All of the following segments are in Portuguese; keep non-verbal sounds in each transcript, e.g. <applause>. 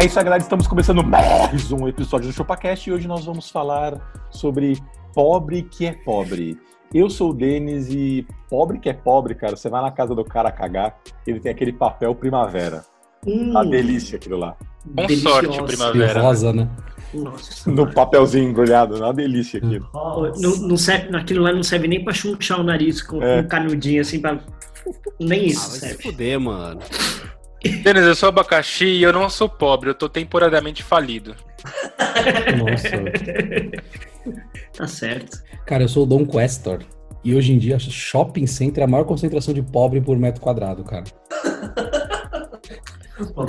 É isso aí, galera. Estamos começando mais um episódio do ChupaCast e hoje nós vamos falar sobre pobre que é pobre. Eu sou o Denis e pobre que é pobre, cara, você vai na casa do cara cagar, ele tem aquele papel primavera. Hum, Uma delícia aquilo lá. Com Deliciosa. sorte, primavera. rosa, né? Nossa. No papelzinho embrulhado, uma delícia aquilo. Não, não serve, aquilo lá não serve nem pra chunchar o nariz com É. um canudinho assim pra. Nem Ah, isso vai se serve. fuder, mano. Denis, eu sou abacaxi e eu não sou pobre, eu tô temporariamente falido. Nossa. <laughs> Tá certo. Cara, eu sou o Dom Questor. E hoje em dia, shopping center é a maior concentração de pobre por metro quadrado, cara.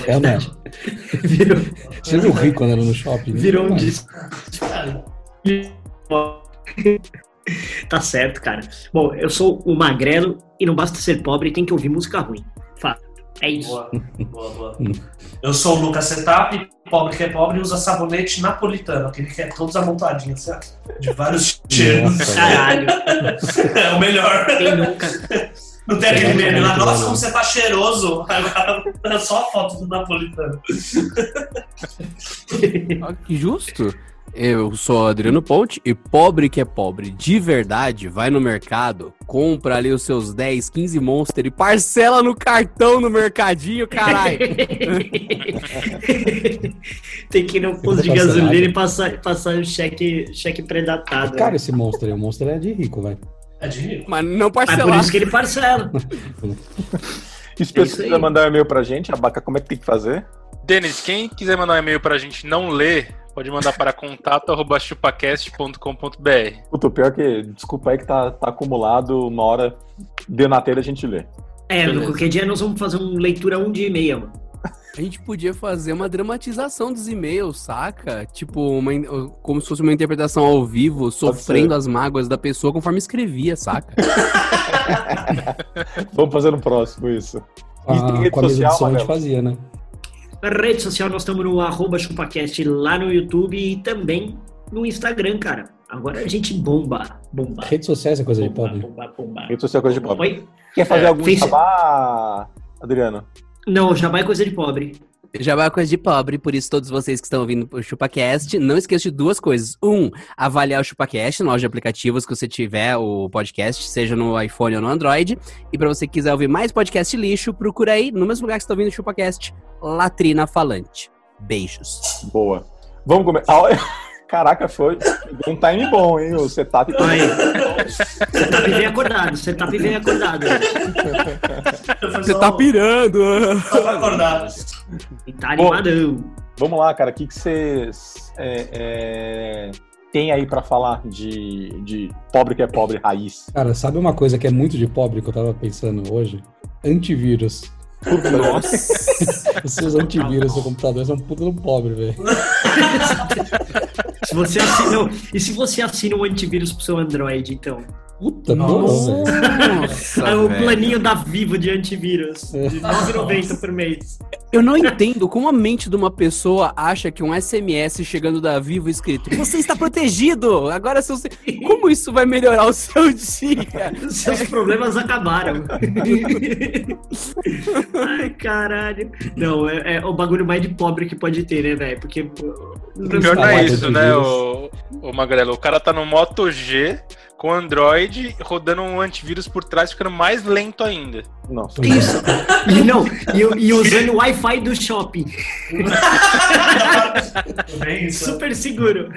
É, né? Virou, Você viu o rico andando no shopping? virou um Não, disco. Tá certo, cara. Bom, eu sou o magrelo e não basta ser pobre, tem que ouvir música ruim. É isso. Boa, boa, boa. Eu sou o Lucas Setap, pobre que é pobre usa sabonete napolitano, aquele que é todos amontoadinhos, certo? De vários cheiros. Caralho, É o melhor. quem nunca? Não tem aquele meme lá, nossa, né? como você tá cheiroso. Agora é só a foto do napolitano. Que justo. Eu sou Adriano Ponte e pobre que é pobre de verdade, vai no mercado, compra ali os seus 10, 15 monster e parcela no cartão no mercadinho, caralho. <laughs> tem que ir no posto de gasolina e passar, passar o cheque, cheque predatado. Cara, esse monstro aí, o monstro é de rico, velho. É de rico. Mas não Mas por parcelar. isso que ele parcela. <laughs> Se você quiser mandar um e-mail pra gente, abaca, como é que tem que fazer? Denis, quem quiser mandar um e-mail pra gente não ler, pode mandar para <laughs> contato.chupacast.com.br. Puta, o pior é que, desculpa aí que tá, tá acumulado, uma hora deu na telha a gente lê. É, no Beleza. qualquer dia nós vamos fazer uma leitura um dia e meia, mano. A gente podia fazer uma dramatização dos e-mails, saca? Tipo, uma, como se fosse uma interpretação ao vivo, sofrendo as mágoas da pessoa conforme escrevia, saca? <laughs> Vamos fazer no próximo isso. Ah, E tem rede com a social, de a gente fazia, né? Na rede social nós estamos no arroba chupacast lá no YouTube e também no Instagram, cara. Agora a gente bomba, bomba. Redes sociais é coisa de Bomba, pobre. bomba, bomba. Rede social é coisa de pobre. Oi? Quer fazer É, algum Face- jabá, Adriano? Não, já vai coisa de pobre. Já vai coisa de pobre, por isso todos vocês que estão ouvindo o ChupaCast, não esqueça de duas coisas. Um, avaliar o ChupaCast na loja de aplicativos que você tiver o podcast, seja no iPhone ou no Android. E pra você que quiser ouvir mais podcast lixo, procura aí, no mesmo lugar que você está ouvindo o ChupaCast, Latrina Falante. Beijos. Boa. Vamos começar. <laughs> Caraca, foi um time bom, hein? O setup. Aí. Você tá bem acordado, você tá bem acordado. Você tá pirando! Só pra acordar. E tá animadão. Vamos lá, cara. O que que vocês é, é, tem aí pra falar de, de pobre que é pobre raiz? Cara, sabe uma coisa que é muito de pobre que eu tava pensando hoje? Antivírus. Nossa! <laughs> Os seus antivírus seu computador são um puta do pobre, velho. <laughs> Se você assina, e se você assina um antivírus pro seu Android, então? Puta, Nossa. Nossa, É o velho. planinho da Vivo de antivírus, de R$ 9,90 por mês. Eu não entendo como a mente de uma pessoa acha que um SMS chegando da Vivo escrito Você está protegido! Agora seu... Como isso vai melhorar o seu dia? Seus problemas acabaram. Ai, caralho. Não, é, é o bagulho mais de pobre que pode ter, né, velho? Porque. pior não é isso, né, o, o Magrelo? O cara tá no Moto G com Android rodando um antivírus por trás, ficando mais lento ainda. Nossa. Isso. <laughs> E não, e, e usando o Wi-Fi do shopping. Super seguro.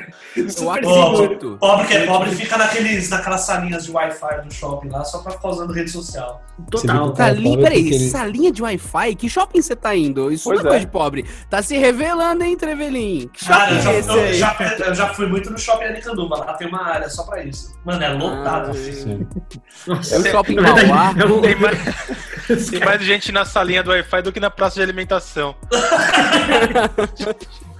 Super Ó, acredito. Pobre que é pobre fica naqueles, naquelas salinhas de Wi-Fi do shopping lá, só pra ficar usando rede social. Total. Salinha, pobre peraí, ele- salinha de Wi-Fi? Que shopping você tá indo? Isso Pois não é coisa é. de pobre. Tá se revelando, hein, Trevelin? Que shopping Cara, eu já, é esse eu aí? já- eu já fui muito no shopping Aricanduva, lá tem uma área só pra isso. Mano, é lotado. Ah, filho. Nossa, É o shopping na verdade, Mauá. <laughs> é Tem mais, tem mais gente na salinha do Wi-Fi do que na praça de alimentação. <laughs>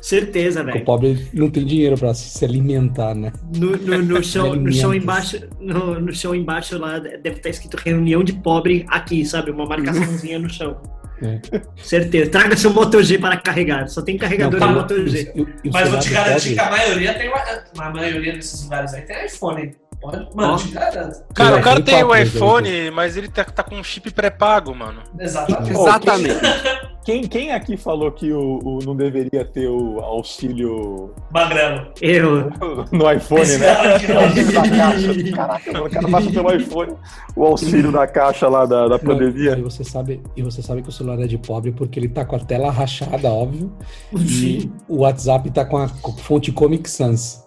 Certeza, O velho. pobre não tem dinheiro pra se alimentar, né? No, no, no <laughs> chão, no chão embaixo, no, no chão embaixo lá deve estar escrito reunião de pobre aqui, sabe? Uma marcaçãozinha no chão. É. Certeza. Traga seu Moto G para carregar. Só tem carregador Não, de. Moto G. E o- e o Mas vou te garantir que a maioria tem. A maioria desses lugares aí tem iPhone. Mano, Ó. te garanto. Cara, o cara tem o quatro, iPhone, mas ele tá, tá com um chip pré-pago, mano. Exatamente. Exatamente. Quem, quem aqui falou que o, o- não deveria ter o auxílio Magrelo. Eu. no iPhone, Esse né? cara aqui O não. auxílio da caixa. Caraca, mano, o cara baixa pelo iPhone o auxílio da caixa lá da, da Não, pandemia. e você sabe, e você sabe que o celular é de pobre porque ele tá com a tela rachada, óbvio. E o WhatsApp tá com a fonte Comic Sans.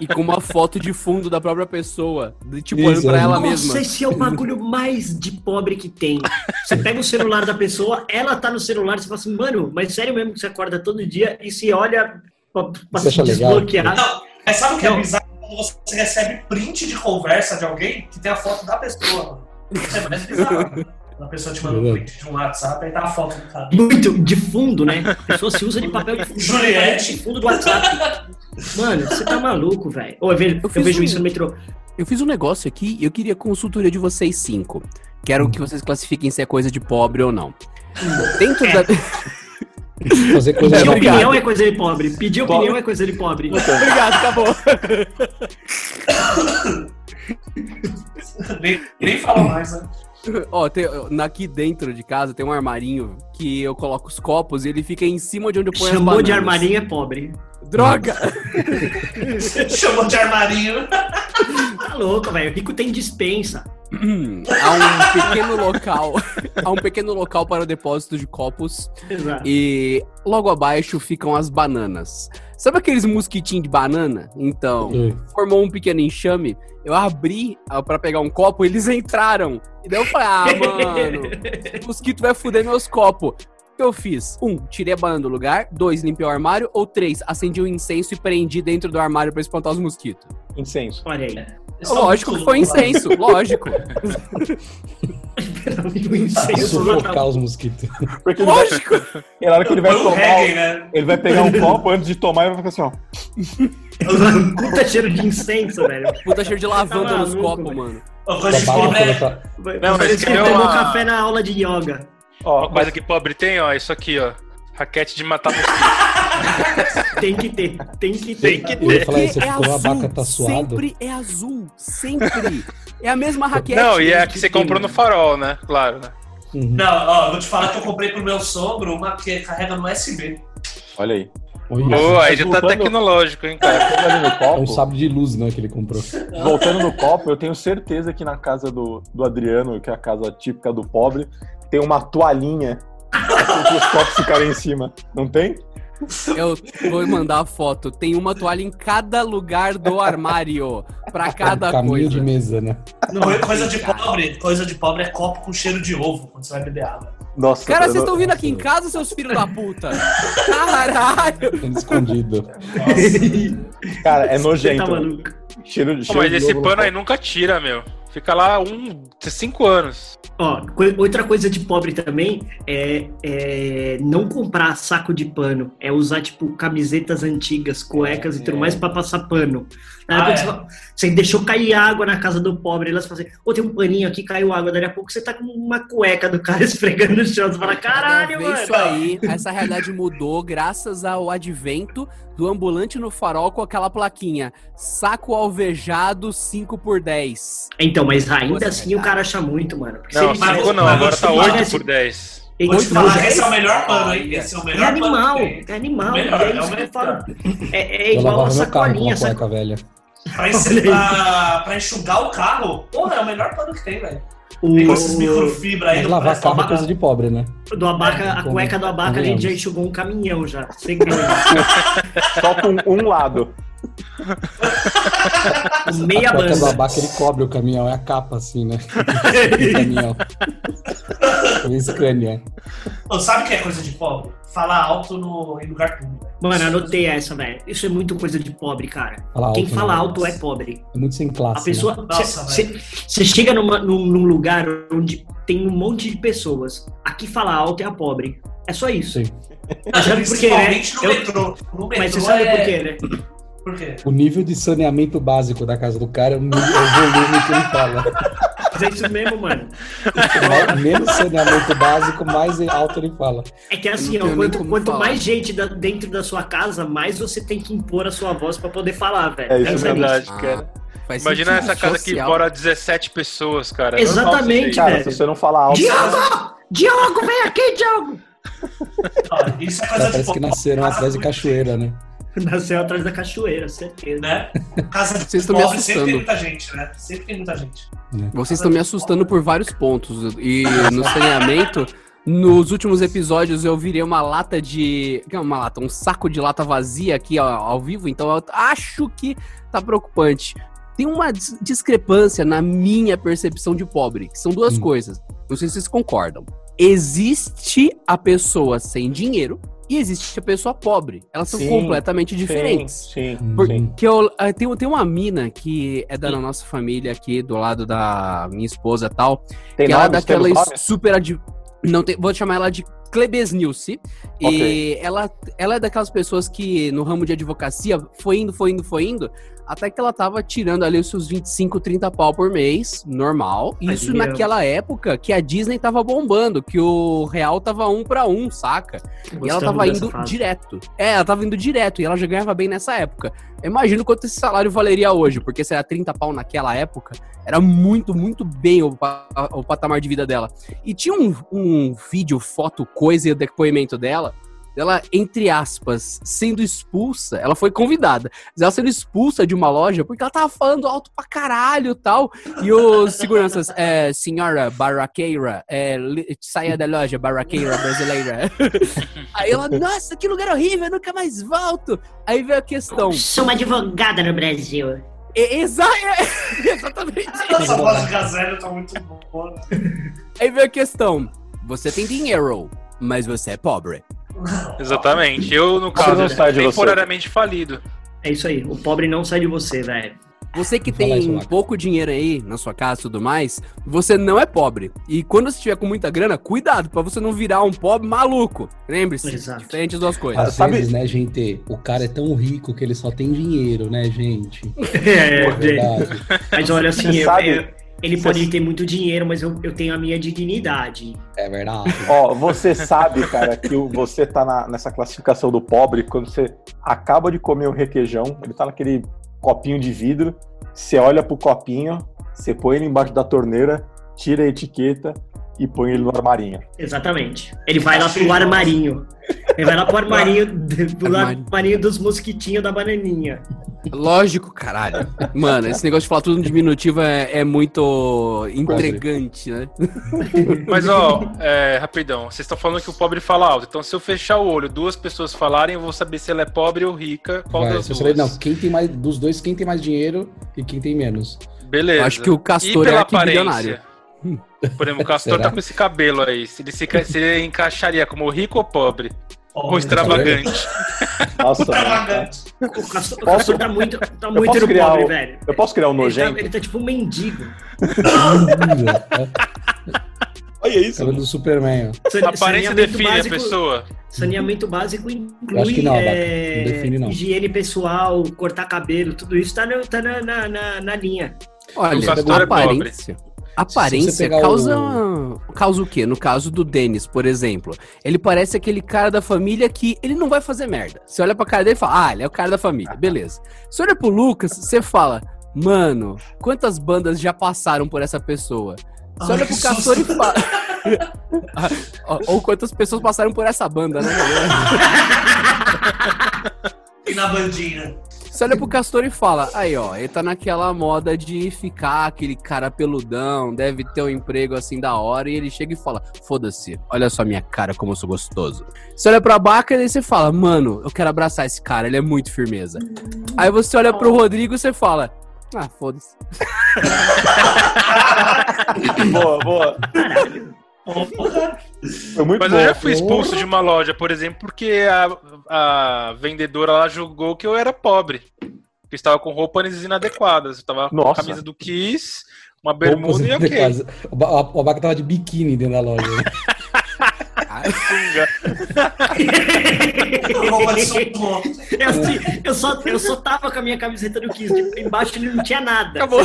E com uma foto de fundo da própria pessoa. de, Tipo, Isso, olhando pra é. ela Nossa, mesma. esse é o bagulho mais de pobre que tem. Você pega o celular da pessoa, ela tá no celular, você fala assim, mano, mas sério mesmo que você acorda todo dia e se olha pra, pra se acha legal? desbloquear? Não, mas sabe o que é Não. bizarro? Quando você recebe print de conversa de alguém que tem a foto da pessoa, mano. Isso é mais bizarro. Mano. Quando a pessoa te manda um print de um WhatsApp, aí tá a foto do cara. Muito de fundo, né? A pessoa se usa de papel de fundo. Juliette. De fundo do WhatsApp. Mano, você tá maluco, velho. Eu vejo, Eu eu vejo um- isso no metrô. Eu fiz um negócio aqui e eu queria consultoria de vocês cinco. Quero que vocês classifiquem se é coisa de pobre ou não. Dentro da. Fazer coisa Pedir opinião é coisa de pobre. Pedir opinião é coisa de pobre. Obrigado, acabou. nem, nem fala mais, né? Ó, tem, aqui dentro de casa tem um armarinho que eu coloco os copos e ele fica em cima de onde eu ponho as Chamou de bananas. armarinho é pobre. Droga! <laughs> Chamou de armarinho. Tá louco, velho. Rico tem dispensa. há um pequeno local. há um pequeno local para o depósito de copos. Exato. E logo abaixo ficam as bananas. Sabe aqueles mosquitinhos de banana? Então, formou um pequeno enxame. Eu abri ah, pra pegar um copo, eles <laughs> entraram. E daí eu falei, ah, mano, o <laughs> mosquito vai foder meus copos. O que eu fiz? Um, tirei a banana do lugar. Dois, limpei o armário. Ou três, acendi um incenso e prendi dentro do armário pra espantar os mosquitos. Incenso. Olha aí. É lógico que foi incenso, <laughs> lógico. O incenso sufocar os mosquitos. Porque ele vai, Lógico. na hora que ele vai um tomar, reggae, né? ele vai pegar um copo antes de tomar e vai ficar assim, ó. <laughs> Puta cheiro de incenso, velho. Puta cheiro de lavanda Tá nos copos, mano. Uma coisa de Trabalha pobre é. pela- Não, mas ele tomou uma- café na aula de yoga. Ó, Coisa que pobre tem, ó, isso aqui, ó. Raquete de matar mosquito. <laughs> Tem que ter, tem que Tem ter. que Eu ia falar isso, é ficou a azul, vaca tá suado. sempre é azul, sempre. É a mesma raquete. Não, e é a que que você comprou no farol, né? Claro, né? Uhum. Não, ó, vou te falar que eu comprei pro meu sogro uma que carrega no USB. olha aí. Olha, Pô, aí já tá tecnológico, hein, cara. Ali no é um copo, sabre de luz, né, que ele comprou. voltando no copo, eu tenho certeza que na casa do, do Adriano, que é a casa típica do pobre, tem uma toalhinha para os copos ficarem em cima. Não tem? Eu vou mandar a foto. Tem uma toalha em cada lugar do armário. Pra cada Caminho coisa. de mesa, né? Coi- coisa de pobre, coisa de pobre é copo com cheiro de ovo quando você vai beber água. Nossa, Cara, vocês não- estão vindo aqui em casa, seus filhos da puta? Caralho! Escondido. Cara, é Você nojento. tá. Cheiro de Pô, cheiro mas de esse pano aí nunca tira, meu. Fica lá um, cinco anos. Ó, outra coisa de pobre também é, é não comprar saco de pano. É usar, tipo, camisetas antigas, cuecas e tudo É. mais pra passar pano. Ah, é. você, deixou cair água na casa do pobre, elas falam assim, ô, tem um paninho aqui, caiu água. Daí a pouco você tá com uma cueca do cara <laughs> esfregando no chão. Você fala, caralho, mano. isso aí, essa realidade mudou graças ao advento do ambulante no farol com aquela plaquinha. Saco alvejado 5 por 10. Então, mas ainda Nossa, assim o cara acha muito, mano. Não, ele mas- cinco não, mas agora tá falar, oito esse- por 10. ele- Vou te não, falar já que esse é o melhor pano, hein? Esse é o É melhor pano animal, tem. é animal. Melhor, e é é falo. É, é igual a carro sacolinha, saco... cueca velha. Pra, <laughs> pra, pra enxugar o carro, porra, é o melhor pano que tem, velho. Tem esses o, microfibra aí. Lavar carro é nada. coisa de pobre, né? do abaca, a Como- cueca do abaca, a gente já enxugou um caminhão já. Sem. <laughs> Só com um lado. <laughs> Meia a placa do abaca ele cobre o caminhão, é a capa assim, né? do caminhão. Bem Scania. Ô, sabe o que é coisa de pobre? Falar alto no, em lugar público. Mano, anotei essa, velho. Isso é muito coisa de pobre, cara. Fala Quem alto, fala né? alto é pobre. É muito sem classe. A pessoa. né? Você chega numa- num, num lugar onde tem um monte de pessoas. Aqui fala alto é a pobre. É só isso. Sim. <laughs> Mas sabe por quê, né? No Eu- metrô. No metrô Mas você sabe é... por quê, né? Por quê? O nível de saneamento básico da casa do cara é o, é o volume que ele fala. <laughs> É isso mesmo, mano. <laughs> Mais- Menos saneamento básico, mais alto ele fala. É que assim, Eu não ó, quanto, quanto mais gente da- dentro da sua casa, mais você tem que impor a sua voz pra poder falar, velho. É isso nisso. verdade, Ah, cara. faz Imagina essa casa que social. mora 17 pessoas, cara. É Exatamente, Cara, velho. se você não falar alto. Diogo! Diogo, vem aqui, Diogo! <laughs> Isso é coisa de Parece que nasceram atrás de cachoeira, né? <laughs> Nasceu atrás da cachoeira, certeza. Né? Casa de <laughs> Vocês estão me pobre sempre tem assustando. muita gente, né? Sempre tem muita gente. Vocês estão me assustando por vários pontos. E no saneamento, nos últimos episódios eu virei uma lata de. que é Uma lata, um saco de lata vazia aqui ó, ao vivo, então eu acho que tá preocupante. Tem uma dis- discrepância na minha percepção de pobre, que são duas Hum. coisas. Não sei se vocês concordam. Existe a pessoa sem dinheiro e existe a pessoa pobre. Elas são Sim, completamente diferentes. Sim, sim. Por- sim. Que eu, tem, tem uma mina que é da nossa família aqui, do lado da minha esposa e tal, Tem que ela é nomes? Daquelas nomes? super. Ad... Não tem, vou chamar ela de Klebesnilce. E Ok. ela, ela é daquelas pessoas que no ramo de advocacia foi indo, foi indo, foi indo, até que ela tava tirando ali os seus 25, 30 pau por mês, normal. Isso Admiramos. naquela época que a Disney tava bombando, que o real tava um pra um, saca? E ela Gostamos tava indo fase. direto. É, ela tava indo direto e ela já ganhava bem nessa época. Eu imagino quanto esse salário valeria hoje, porque se era 30 pau naquela época, era muito, muito bem o, o patamar de vida dela. E tinha um, um vídeo, foto, coisa e depoimento dela, dela, entre aspas, sendo expulsa. Ela foi convidada, mas ela sendo expulsa de uma loja porque ela tava falando alto pra caralho e tal. E os seguranças, é, senhora barraqueira, é, saia da loja, barraqueira brasileira. <laughs> Aí ela, nossa, que lugar horrível, eu nunca mais volto. Aí veio a questão. Sou uma advogada no Brasil. Exa- <laughs> exatamente. Essa voz de gazela tá muito boa. Aí veio a questão. Você tem dinheiro, mas você é pobre. Exatamente. Eu, no caso, temporariamente falido. É isso aí. O pobre não sai de você, velho. Você que isso, tem pouco dinheiro aí na sua casa e tudo mais, você não é pobre. E quando você estiver com muita grana, cuidado pra você não virar um pobre maluco. Lembre-se, Exato. diferente das duas coisas. Às sabe- vezes, né, gente, o cara é tão rico que ele só tem dinheiro, né, gente? <laughs> É, É verdade. mas olha assim, eu- sabe- eu- ele você- pode ter muito dinheiro, mas eu, eu tenho a minha dignidade. É verdade. <laughs> Ó, você sabe, cara, que o- você tá na- nessa classificação do pobre quando você acaba de comer o requeijão, ele tá naquele copinho de vidro, você olha pro copinho, você põe ele embaixo da torneira, tira a etiqueta e põe ele no armarinho. Exatamente. Ele vai lá pro armarinho. Ele vai lá pro armarinho, do Armário. armarinho dos mosquitinhos da bananinha. Lógico, caralho. Mano, esse negócio de falar tudo no diminutivo é, é muito intrigante, né? Mas, ó, é, rapidão. Vocês estão falando que o pobre fala alto. Então, se eu fechar o olho, duas pessoas falarem, eu vou saber se ela é pobre ou rica. Qual Vai, das duas? falar, não, quem tem mais dos dois, quem tem mais dinheiro e quem tem menos. Beleza. Acho que o E Castor é bilionário. Por exemplo, o Castor Será? tá com esse cabelo aí. Se ele se, se ele encaixaria como rico ou pobre? Ou Pobre. extravagante? Nossa. <laughs> Extravagante. O Castor, o Posso- Castor tá muito, tá muito posso no criar pobre, o- velho. Eu posso criar um Ele tá, nojento? ele tá tipo um mendigo. <laughs> Olha isso. Cara do Superman, A aparência define a básico- pessoa. Saneamento básico inclui Eu acho que não, é, Não define, não. higiene pessoal, cortar cabelo, tudo isso tá, no- tá na, na, na- na linha. Olha, O Castor é aparência. Aparência causa, o- causa o quê? No caso do Denis, por exemplo. Ele parece aquele cara da família que ele não vai fazer merda. Você olha pra cara dele e fala, ah, ele é o cara da família, <laughs> beleza. Você olha pro Lucas, você fala, mano, quantas bandas já passaram por essa pessoa? Você olha pro Castor e fala. <laughs> Ah, Ou quantas pessoas passaram por essa banda, né? <laughs> E na bandinha. Você olha pro Castor e fala, aí ó, ele tá naquela moda de ficar aquele cara peludão, deve ter um emprego assim da hora, e ele chega e fala, foda-se, olha só minha cara como eu sou gostoso. Você olha pra Baca e você fala, mano, eu quero abraçar esse cara, ele é muito firmeza. Aí você olha pro Rodrigo e você fala, ah, foda-se. <laughs> boa, boa. Foi muito Mas bom. eu já fui expulso de uma loja, por exemplo, porque a, a vendedora lá julgou que eu era pobre. Que estava com roupas inadequadas. Eu estava com a camisa do Kiss, uma bermuda e ok. O Ba- O Abaca tava de biquíni dentro da loja. né? <laughs> Eu, <laughs> assim, eu, só, eu só tava com a minha camiseta do Kiss. Tipo, embaixo ele não tinha nada. Acabou.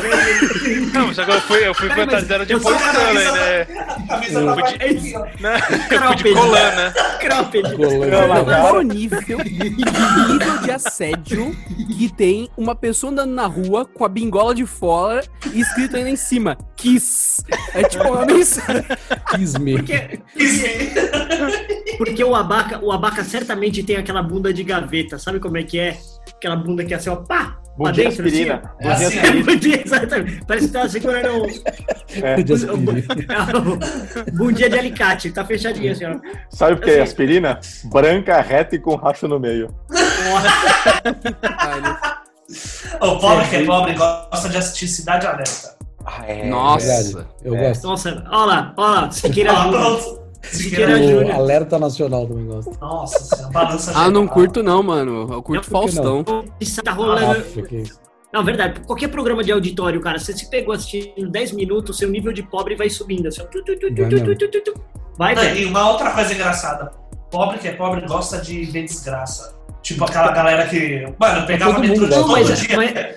Não, só que eu fui, eu fui fantasiado de eu Paul Stanley, né? Camisa da Fui de- né? <laughs> Fui de Cropped. colã, né? Cropped. É o nível, nível de assédio que tem uma pessoa andando na rua com a bingola de fora e escrito ainda em cima, Kiss. É tipo uma mensagem. Quis me. Porque, porque o abaca, o abaca certamente tem aquela bunda de gaveta, sabe como é que é? Aquela bunda que é assim, ó, pá, Bom pra dia, dentro, aspirina. assim, Bom É dia, assim, ó. aspirina. Bom dia, exatamente. Parece que tá segurando um, É. <laughs> De aspirina. um bom dia de alicate, tá fechadinho assim, ó. Sabe o que é aspirina? Branca, reta e com racho no meio. <laughs> O pobre que é pobre gosta de assistir Cidade Alerta. Ah, é. Nossa. Verdade. Eu É. gosto. Nossa, ó lá, ó lá, Ah, Júnior. Siqueira Júnior. Alerta Nacional também gosto. Nossa, senhora, balança Ah, não curto não, mano. Eu curto Não, que não? Faustão. Isso tá rolando. Aff, que isso. Não, verdade. Qualquer programa de auditório, cara, você se pegou assistindo 10 minutos, seu nível de pobre vai subindo. Assim. Tu, tu, tu, tu, Vai tu, mesmo. tu, tu, tu. Vai, Não, e uma outra coisa engraçada. Pobre que é pobre gosta de ver desgraça. Tipo aquela galera que. Mano, pegava Todo metrô mundo de todo Mas- dia. mas- mas-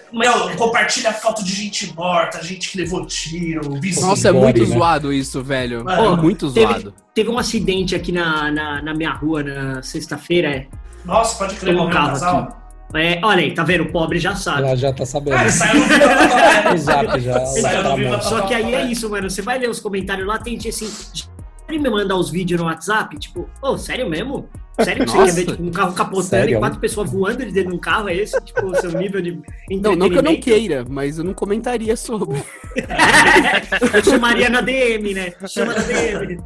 Meu, compartilha foto de gente morta, gente que levou tiro, vizinho. Nossa, é muito né? zoado isso, velho. Mano, é muito teve- zoado. Teve um acidente aqui na, na, na minha rua na sexta-feira. É, Nossa, pode crer, morreu um casal. É, olha aí, tá vendo? O pobre já sabe. Ela já tá sabendo. Ah, saiu no vídeo. O zap já. Saiu tá no bom. Só que aí é isso, mano. Você vai ler os comentários lá, tem gente assim. Pode me mandar os vídeos no WhatsApp? Tipo, ô, sério mesmo? Sério que você Nossa. quer ver tipo, um carro capotando Sério? e quatro pessoas voando de dentro de um carro? É esse, tipo, o seu nível de Não, não que eu não queira, mas eu não comentaria sobre. <laughs> eu chamaria na DM, né? Chama na DM.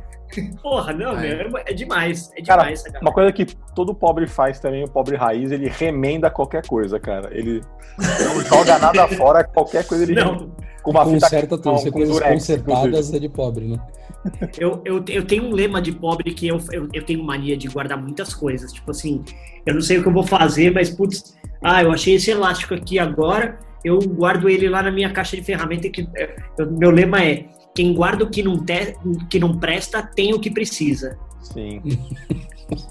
Porra, não, É. meu, é demais. É Cara, demais, cara. Uma coisa que todo pobre faz também, o pobre raiz, ele remenda qualquer coisa, cara. Ele não joga nada fora, qualquer coisa ele. Não, Com uma fita Conserta tudo. com- Você com coisas durex, consertadas é de pobre, né? Eu, eu, eu tenho um lema de pobre que eu, eu, eu tenho mania de guardar muitas coisas. Tipo assim, eu não sei o que eu vou fazer, mas putz, ah, eu achei esse elástico aqui agora, eu guardo ele lá na minha caixa de ferramenta. Que, é, eu- meu lema é: quem guarda o que não, te, que não presta, tem o que precisa. Sim.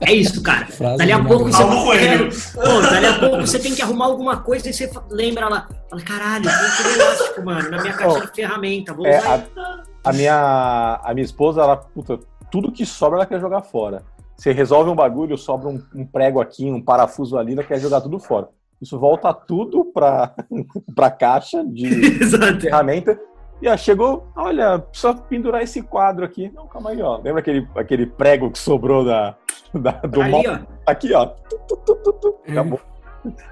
É isso, cara. <laughs> Frase Dali a pouco você, Paulo Coelho. Pô, dali a pouco você tem que arrumar alguma coisa e você lembra lá. Fala, caralho, tem aquele elástico, mano, na minha caixa Oh, de ferramenta. Vou É, usar a, a minha, a minha esposa, ela, puta, tudo que sobra ela quer jogar fora. Você resolve um bagulho, sobra um, um prego aqui, um parafuso ali, ela quer jogar tudo fora. Isso volta tudo pra, <laughs> pra caixa de <laughs> Exato. ferramenta. E ó, chegou, olha, precisa pendurar esse quadro aqui. Não, calma aí, ó. Lembra aquele, aquele prego que sobrou da, da- do Ali, móvel? ó. Aqui, ó. Tu, tu, tu, tu, tu. Acabou.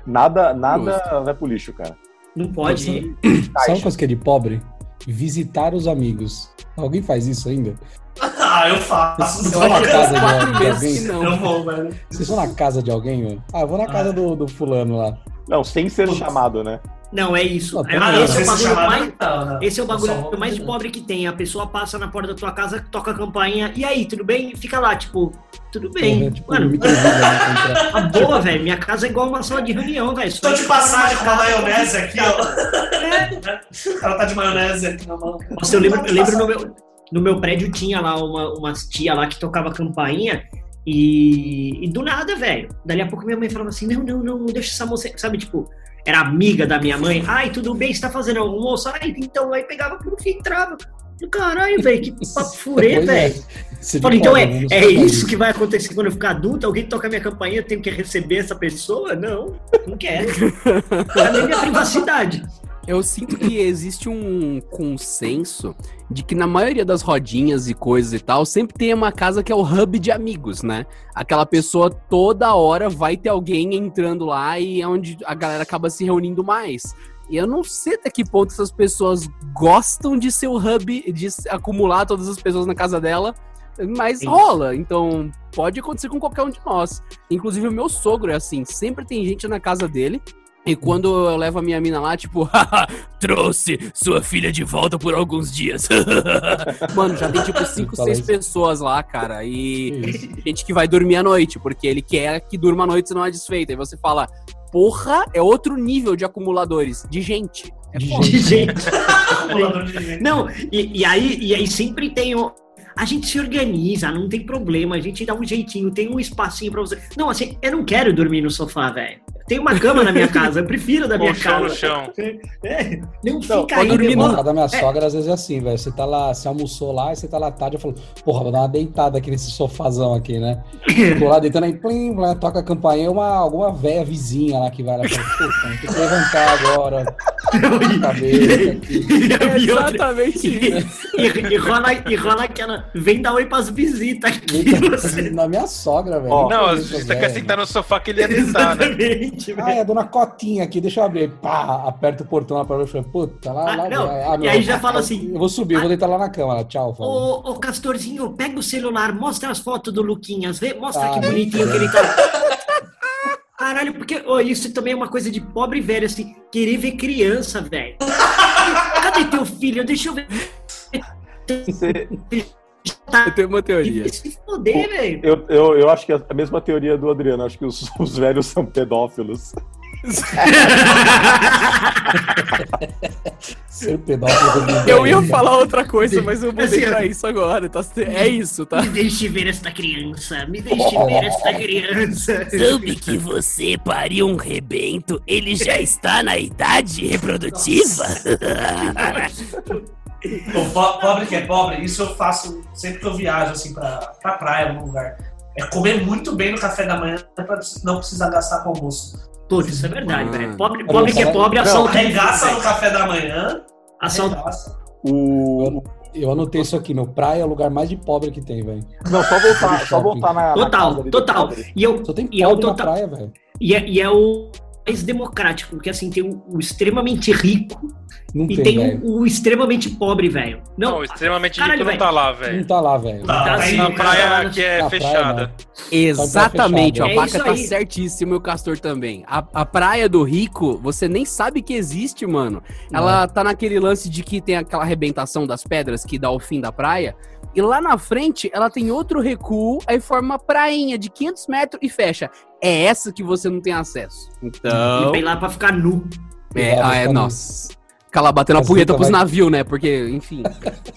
Nada, nada vai pro lixo, cara. Não pode ir. Sabe uma coisa que é de pobre? Visitar os amigos. Alguém faz isso ainda? Ah, eu faço. Vocês vão na casa de, alguém? não. Eu vou, velho. Vocês vão na casa de alguém, mano? Ah, eu vou na casa do, do fulano lá. Não, sem ser Putz. chamado, né? Não, é isso. É- Ah, esse é o bagulho mais. Esse é o bagulho mais de pobre que tem. A pessoa passa na porta da tua casa, toca a campainha, e aí, tudo bem? E Fica lá, tipo, tudo bem. Porra, tipo, Mano, microvida, né? <laughs> A boa, velho. Minha casa é igual uma sala de reunião, velho. Só Tô de passagem com a casa, maionese aqui, ó. É. O cara tá de maionese aqui na mão. Nossa, eu lembro, eu lembro no, meu, no meu prédio tinha lá uma, umas tia lá que tocava campainha e, e do nada, velho. Dali a pouco minha mãe falava assim: não, não, não, não deixa essa moça. Sabe, tipo, era amiga da minha mãe. Ai, tudo bem, você tá fazendo almoço? Ai, então aí pegava tudo e entrava. Caralho, velho, que papo furê, é. velho. Isso Falei, então é, é faz isso que vai acontecer quando eu ficar adulto? Alguém toca minha campainha, eu tenho que receber essa pessoa? Não, não quero. <laughs> Cadê minha privacidade? Eu sinto que existe um consenso de que na maioria das rodinhas e coisas e tal, sempre tem uma casa que é o hub de amigos, né? Aquela pessoa toda hora vai ter alguém entrando lá e é onde a galera acaba se reunindo mais. E eu não sei até que ponto essas pessoas gostam de ser o hub, de acumular todas as pessoas na casa dela, mas Sim. rola. Então pode acontecer com qualquer um de nós. Inclusive o meu sogro é assim, sempre tem gente na casa dele. E quando eu levo a minha mina lá, tipo, "Haha, trouxe sua filha de volta por alguns dias. <laughs> Mano, já tem tipo 5, Fala 6 isso. pessoas lá, cara. E Que gente que vai dormir à noite, porque ele quer que durma à noite, senão é desfeita. E você fala, porra, é outro nível de acumuladores, de gente. É de <laughs> gente. Não, e, e aí, e aí sempre tem o. A gente se organiza, não tem problema, a gente dá um jeitinho, tem um espacinho pra você. Não, assim, eu não quero dormir no sofá, velho. Tem uma cama na minha casa, eu prefiro da minha no casa. chão. É, não Não, fica pode aí, dormir casa da minha sogra, às vezes é assim, velho. Você tá lá, você almoçou lá e você tá lá à tarde, eu falo, porra, vou dar uma deitada aqui nesse sofazão aqui, né? <laughs> Tô lá deitando aí, plim, plim, toca a campainha, uma, alguma véia vizinha lá que vai lá e fala, puta, tem que levantar agora, <laughs> cabeça aqui. E outra- Exatamente <laughs> isso. E, e rola, e rola aquela. Vem dar oi pras visitas aqui. Você... Na minha sogra, velho. Nem Não, a conheço gente a quer sentar no sofá que ele ia tentar, né? Exatamente, Ah, velho. é a dona Cotinha aqui, deixa eu abrir. Pá, aperta o portão lá pra ver. Puta, lá, Ah, lá. não, ah, e aí já fala assim, Eu vou subir, eu vou deitar lá na cama. Tchau. Ô, ô, Castorzinho, pega o celular, mostra as fotos do Luquinhas, vê, mostra Ah, que bonitinho que ele tá. Caralho, porque ô, isso também é uma coisa de pobre velho, assim, querer ver criança, velho. Cadê teu filho? Deixa eu ver. Você- Eu tenho uma teoria. Se foder, velho. Eu, eu, eu acho que é a mesma teoria do Adriano. Acho que os, <laughs> os velhos são pedófilos. Ser pedófilo. do Eu ia velho, falar outra coisa, mas eu mudei Assim, pra isso agora. Tá? É isso, tá? Me deixe ver esta criança, me deixe ver esta criança. Soube que você pariu um rebento, ele já está na idade reprodutiva? O po- pobre que é pobre, isso eu faço sempre que eu viajo, assim, pra, pra praia, algum lugar. É comer muito bem no café da manhã pra não precisar gastar com almoço. Putz, isso é verdade, Ah. velho. Pobre, pobre que é pobre, assalta. Arregaça no café da manhã, Assalta. O... Eu anotei isso aqui, meu. Praia é o lugar mais de pobre que tem, velho. Não, só voltar, só voltar na. na Total, do total. E eu, Só tem E é na total- praia, velho. E é, e é o mais democrático, porque assim, tem o, o extremamente rico Não e tem, tem o, o extremamente pobre, velho. Não, Não, extremamente Caralho, rico não velho. tá lá, Não velho. tá lá, velho. Tá, Tá assim, Na o cara praia que é Na praia, fechada. Exatamente, a É vaca tá aí. certíssimo e o castor também. A, a praia do rico, você nem sabe que existe, mano. Ela tá naquele lance de que tem aquela arrebentação das pedras que dá o fim da praia. E lá na frente, ela tem outro recuo, aí forma uma prainha de 500 metros e fecha. É essa que você não tem acesso. e Então. vem lá pra ficar nu. É, ah, é, nossa. Fica lá batendo a punheta pros vai- navios, né? Porque, enfim.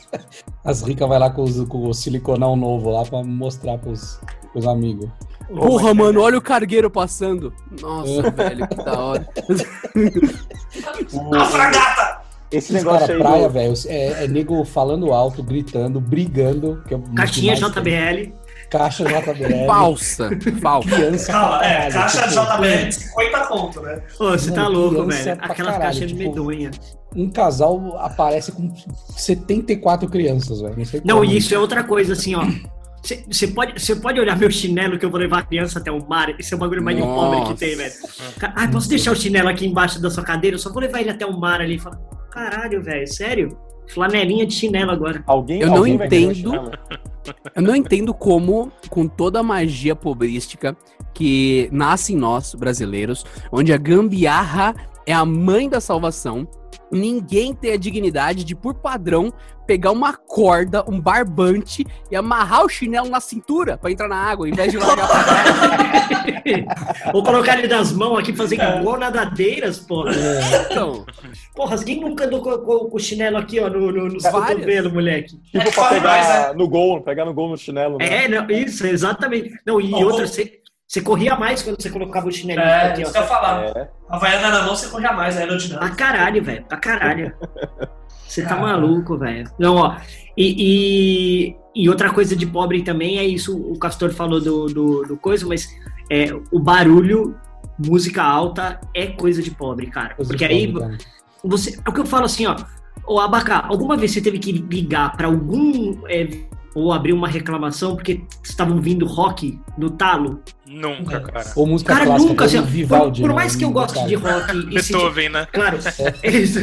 <laughs> As ricas vai lá com, os- com o siliconão novo lá pra mostrar pros, pros amigos. Porra, mano, olha o cargueiro passando. Nossa, velho, que da hora. <laughs> O- A fragata! Esse negócio cara, aí. praia, do- velho, é, é nego falando alto, gritando, brigando. Que é Caixinha. JBL. Caixa JBL. Falsa. Falsa. Criança Calma, pra é, caralho, caixa tipo, JBL de 50 conto, né? Ô, você tá louco, velho. pra Aquelas caralho, caixas tipo, medonhas. Um casal aparece com 74 crianças, velho. Não sei Não, e isso é outra coisa, assim, ó. Você pode, cê pode olhar meu chinelo que eu vou levar a criança até o mar? Isso é o bagulho mais de pobre que tem, velho. Ah, posso deixar o chinelo aqui embaixo da sua cadeira? Eu só vou levar ele até o mar ali. Fala, Caralho, velho, sério? Flanelinha de chinelo agora. Alguém, Eu não alguém entendo. Eu não entendo como, com toda a magia pobrística que nasce em nós, brasileiros, onde a gambiarra é a mãe da salvação, ninguém tem a dignidade de, por padrão, pegar uma corda, um barbante e amarrar o chinelo na cintura pra entrar na água, ao invés de largar pra trás. <laughs> Vou colocar ele das mãos aqui, fazer igual nadadeiras, porra. Então, Porra, quem nunca andou com, com- com o chinelo aqui, ó, no, no, no cotovelo, moleque? Tipo, É pra pegar demais, no gol, pegar no gol no chinelo, né? É, não, isso, exatamente. Não, e Ó, outra, você você corria mais quando você colocava o chinelinho É, aqui, isso ó. que eu ia falar. É. Havaiana na mão, você corre mais, é Pra aerodinâmica. caralho, velho. Pra caralho. <laughs> Você tá Caralho. maluco, velho. Não, ó. E, e, e outra coisa de pobre também é isso. O Castor falou do, do, do coisa, mas é, o barulho, música alta, é coisa de pobre, cara. Coisa Porque aí pobre, cara. Você, é o que eu falo assim, ó. Ô, Abacá, alguma vez você teve que ligar pra algum. é, ou abrir uma reclamação porque estavam vindo rock no talo? Nunca, cara. Ou música Cara, clássica, nunca, tem assim, Vivaldi. por, por né, mais que eu goste de rock <laughs> se- Beethoven, né? Claro, <laughs> é <laughs> isso.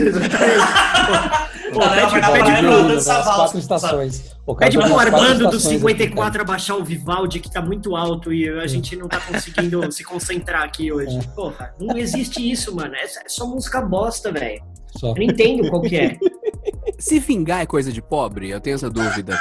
Pô, pede, pro- valsa, quatro estações. Pede pro Armando do estações aqui, 54 abaixar o Vivaldi, que tá muito alto e a gente não tá conseguindo se concentrar aqui hoje. Porra, não existe isso, mano. É, é só música bosta, velho. Eu não entendo qual que é. Se vingar é coisa de pobre, eu tenho essa dúvida.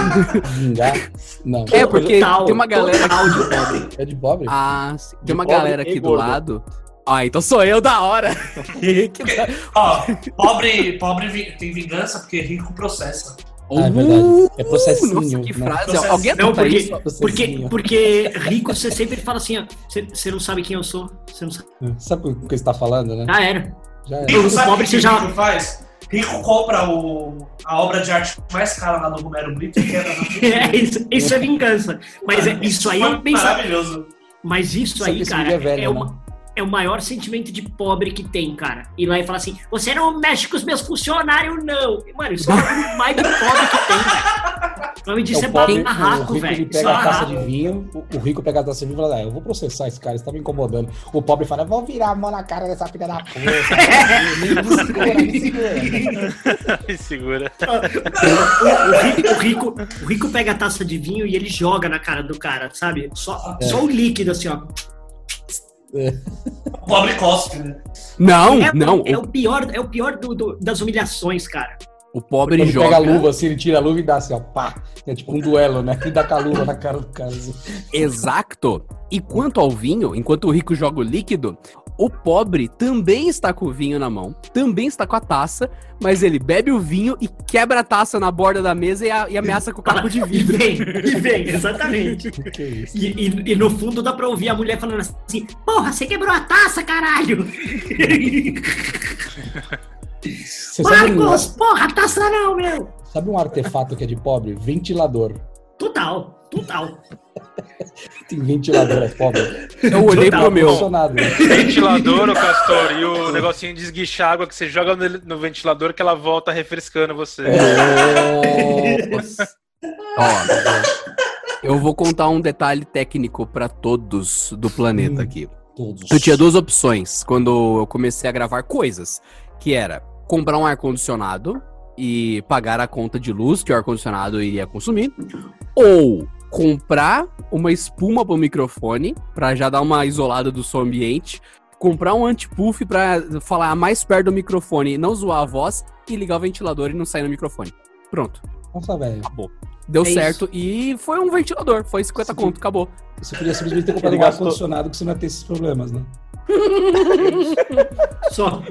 <laughs> Vingar? Não. É, porque Total, tem uma galera. total de pobre. É de pobre? Ah, sim. De tem uma galera aqui do gordo. lado. Ah, então sou eu da hora. <laughs> Que da- Ó, pobre, pobre tem vingança porque rico processa. Ah, é verdade. É processinho. Nossa, que né? frase. Alguém Não, porque, isso? porque, porque rico você sempre fala assim, ó. Você, não sabe quem eu sou. Você não sabe. Sabe o que você tá falando, né? Ah, era. Já é. Rico pobre o que você já- faz? Rico compra o, a obra de arte mais cara lá do Romero Brito e quebra na <laughs> É, isso, isso é vingança. Mas é, isso aí é um pensamento. maravilhoso. Mas isso que aí, cara, é velho, é, uma- é o maior sentimento de pobre que tem, cara. Ir lá e falar assim: você não mexe com os meus funcionários, não. Mano, isso é o mais de pobre que tem, velho. O nome disso é, pobre, barraco, o rico ele velho. Isso é pega a taça de vinho, o, o rico pega a taça de vinho e fala, ah, eu vou processar esse cara, isso tá me incomodando. O pobre fala, vou virar a mão na cara dessa filha da puta. <laughs> me segura, me segura. O, rico, o rico pega a taça de vinho e ele joga na cara do cara, sabe? Só, É. só o líquido, assim, ó. O pobre cospe, né? Não, é, não. é o, pior, é o pior do- do- das humilhações, cara. o pobre Quando joga. pega a luva assim, ele tira a luva e dá assim, ó, pá. É tipo um duelo, né? Ele dá com a luva na cara do cara. Assim. Exato. E quanto ao vinho, enquanto o rico joga o líquido, o pobre também está com o vinho na mão, também está com a taça, mas ele bebe o vinho e quebra a taça na borda da mesa e, a- e ameaça com o capo de <laughs> E vidro. vem, e vem, exatamente. <laughs> Que isso? E, e- e no fundo dá pra ouvir a mulher falando assim: Porra, você quebrou a taça, caralho! Sabe, um, Marcos, porra, a taça não, meu! sabe um artefato que é de pobre? Ventilador. Total, total. <laughs> Tem ventilador, é pobre. Eu olhei Total, pro meu. Né? <laughs> Ventilador, ô Castor, e o negocinho de esguichar água que você joga no, no ventilador que ela volta refrescando você. Nossa. Ó, eu vou contar um detalhe técnico pra todos do planeta Hum. aqui. Todos. Eu tinha duas opções quando eu comecei a gravar coisas, que era comprar um ar-condicionado e pagar a conta de luz que o ar-condicionado iria consumir, ou comprar uma espuma pro microfone pra já dar uma isolada do som ambiente, comprar um anti-puff pra falar mais perto do microfone e não zoar a voz e ligar o ventilador e não sair no microfone. Pronto, Nossa, velho. acabou. Deu É isso. certo e foi um ventilador, foi 50 Sim. conto, acabou. Você podia simplesmente ter comprado um ar-condicionado que você não ia ter esses problemas, né? <laughs> Só.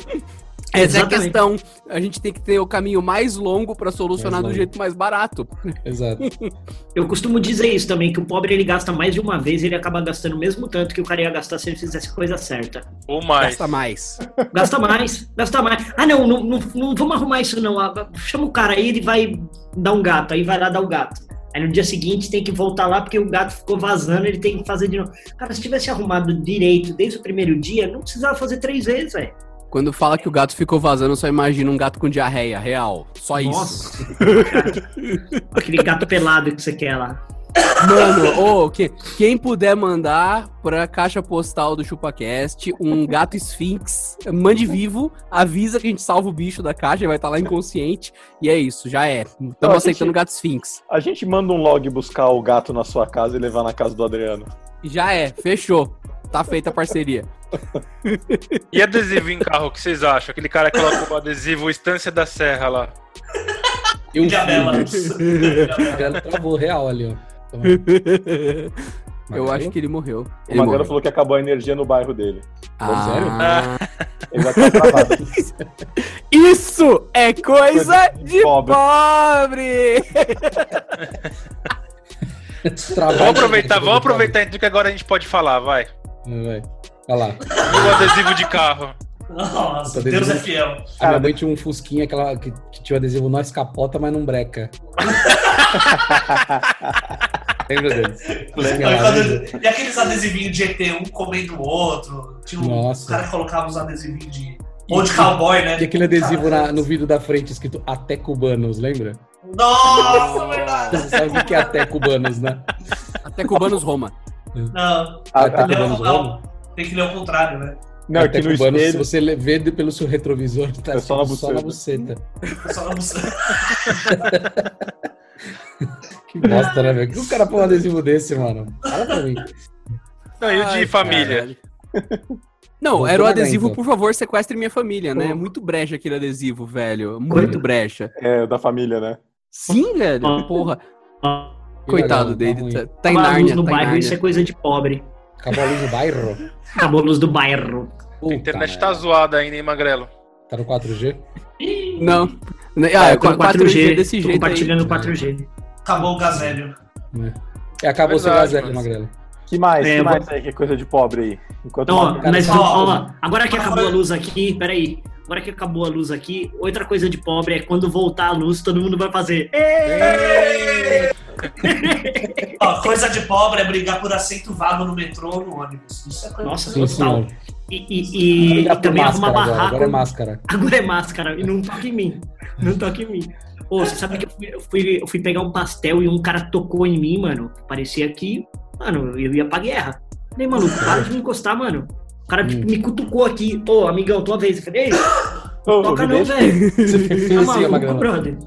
Essa é a Exatamente. questão. A gente tem que ter o caminho mais longo pra solucionar do jeito mais barato. Exato. <laughs> Eu costumo dizer isso também, que o pobre ele gasta mais de uma vez, ele acaba gastando o mesmo tanto que o cara ia gastar se ele fizesse a coisa certa. Ou mais. Gasta mais. Gasta mais, gasta mais. Ah, não, não, não, não vamos arrumar isso não. Ah, Chama o cara aí, ele vai dar um gato, aí vai lá dar o gato. Aí no dia seguinte tem que voltar lá porque o gato ficou vazando, ele tem que fazer de novo. Cara, se tivesse arrumado direito desde o primeiro dia, não precisava fazer três vezes, velho. Quando fala que o gato ficou vazando, eu só imagino um gato com diarreia, real. Só isso. Nossa. Cara, <laughs> Aquele gato pelado que você quer lá. Mano, ô, que, quem puder mandar pra caixa postal do ChupaCast um gato esfinx, mande vivo, avisa que a gente salva o bicho da caixa, ele vai estar lá inconsciente. E é isso, já é. Estamos gente- aceitando gato esfinx. A gente manda um log buscar o gato na sua casa e levar na casa do Adriano. Já é, fechou. Tá feita a parceria. E adesivo em carro, o que vocês acham? Aquele cara que colocou o adesivo Estância da Serra lá. E um Diabela. Ela travou real ali, ó. Toma. Eu Magrelo? acho que ele morreu. O Ele morreu. falou que acabou a energia no bairro dele. Ah, <laughs> Ele vai estar travado. Isso é coisa de Pobre. pobre! <laughs> Vamos aproveitar, vamos aproveitar então que agora a gente pode falar, vai. Vai. Olha lá. O adesivo de carro. Nossa, Puta, Deus é adesivo. fiel. A minha mãe tinha um fusquinha aquela, que, que tinha o adesivo Nós Capota, mas não breca. Lembra deles? E, e aqueles adesivinhos de ET, um comendo o outro. Tinha um Nossa. cara que colocava os adesivinhos de. Ou de cowboy, né? E aquele adesivo na- no vidro da frente escrito Até Cubanos, lembra? Nossa, verdade. Você sabe o que é Até Cubanos, né? Até Cubanos Roma. Não, Ah, Até ah, não, não. Tem que ler o contrário, né? Não, Até aqui no Cubanos, se espelho. você le- vê pelo seu retrovisor, tá É só na só na buceta. Só não sei. <laughs> Que bosta, né, velho? Que o cara põe um adesivo desse, mano? Fala pra mim. Não, e o de Ai, família? caralho. Não, era o na adesivo, Glenn, por favor, sequestre minha família, né? É muito brecha aquele adesivo, velho. Muito brecha. É, da família, né? Sim, velho. Porra. <laughs> Coitado dele. Tá, tá em acabar a luz Nárnia, no tá em bairro, isso é Nárnia. coisa de pobre. Acabou a luz do bairro. <laughs> Acabou a luz do bairro. Puta A internet tá zoada ainda, hein, Magrelo? Tá no 4G? Não. Ah, Ah, eu tô no 4G desse tô jeito aí. compartilhando 4G. Acabou o gazélio. É, acabou o seu Verdade, gazelle, mano. Magrelo. Que mais? É, que eu mais aí que é coisa de pobre aí? Enquanto Ó, uma- cara, mas ó, ó, agora que acabou a luz aqui, peraí. Agora que acabou a luz aqui, outra coisa de pobre é quando voltar a luz, todo mundo vai fazer. "Ê!" Ó, coisa de pobre é brigar por assento vago no metrô ou no ônibus. Isso é coisa Nossa, total. E, e- e Ligar por também agora, barraco. agora é máscara. Agora é máscara e não toca em mim. Não toca em mim. Ô, você sabe que eu fui, eu fui, eu fui pegar um pastel e um cara tocou em mim, mano. Parecia que, mano, eu ia pra guerra. Falei, mano, para de me encostar, mano. O cara tipo, me cutucou aqui. Ô, amigão, tua vez. Eu falei, ei, Ô, toca não, velho. Você fez Tá maluco, Magrelo. brother.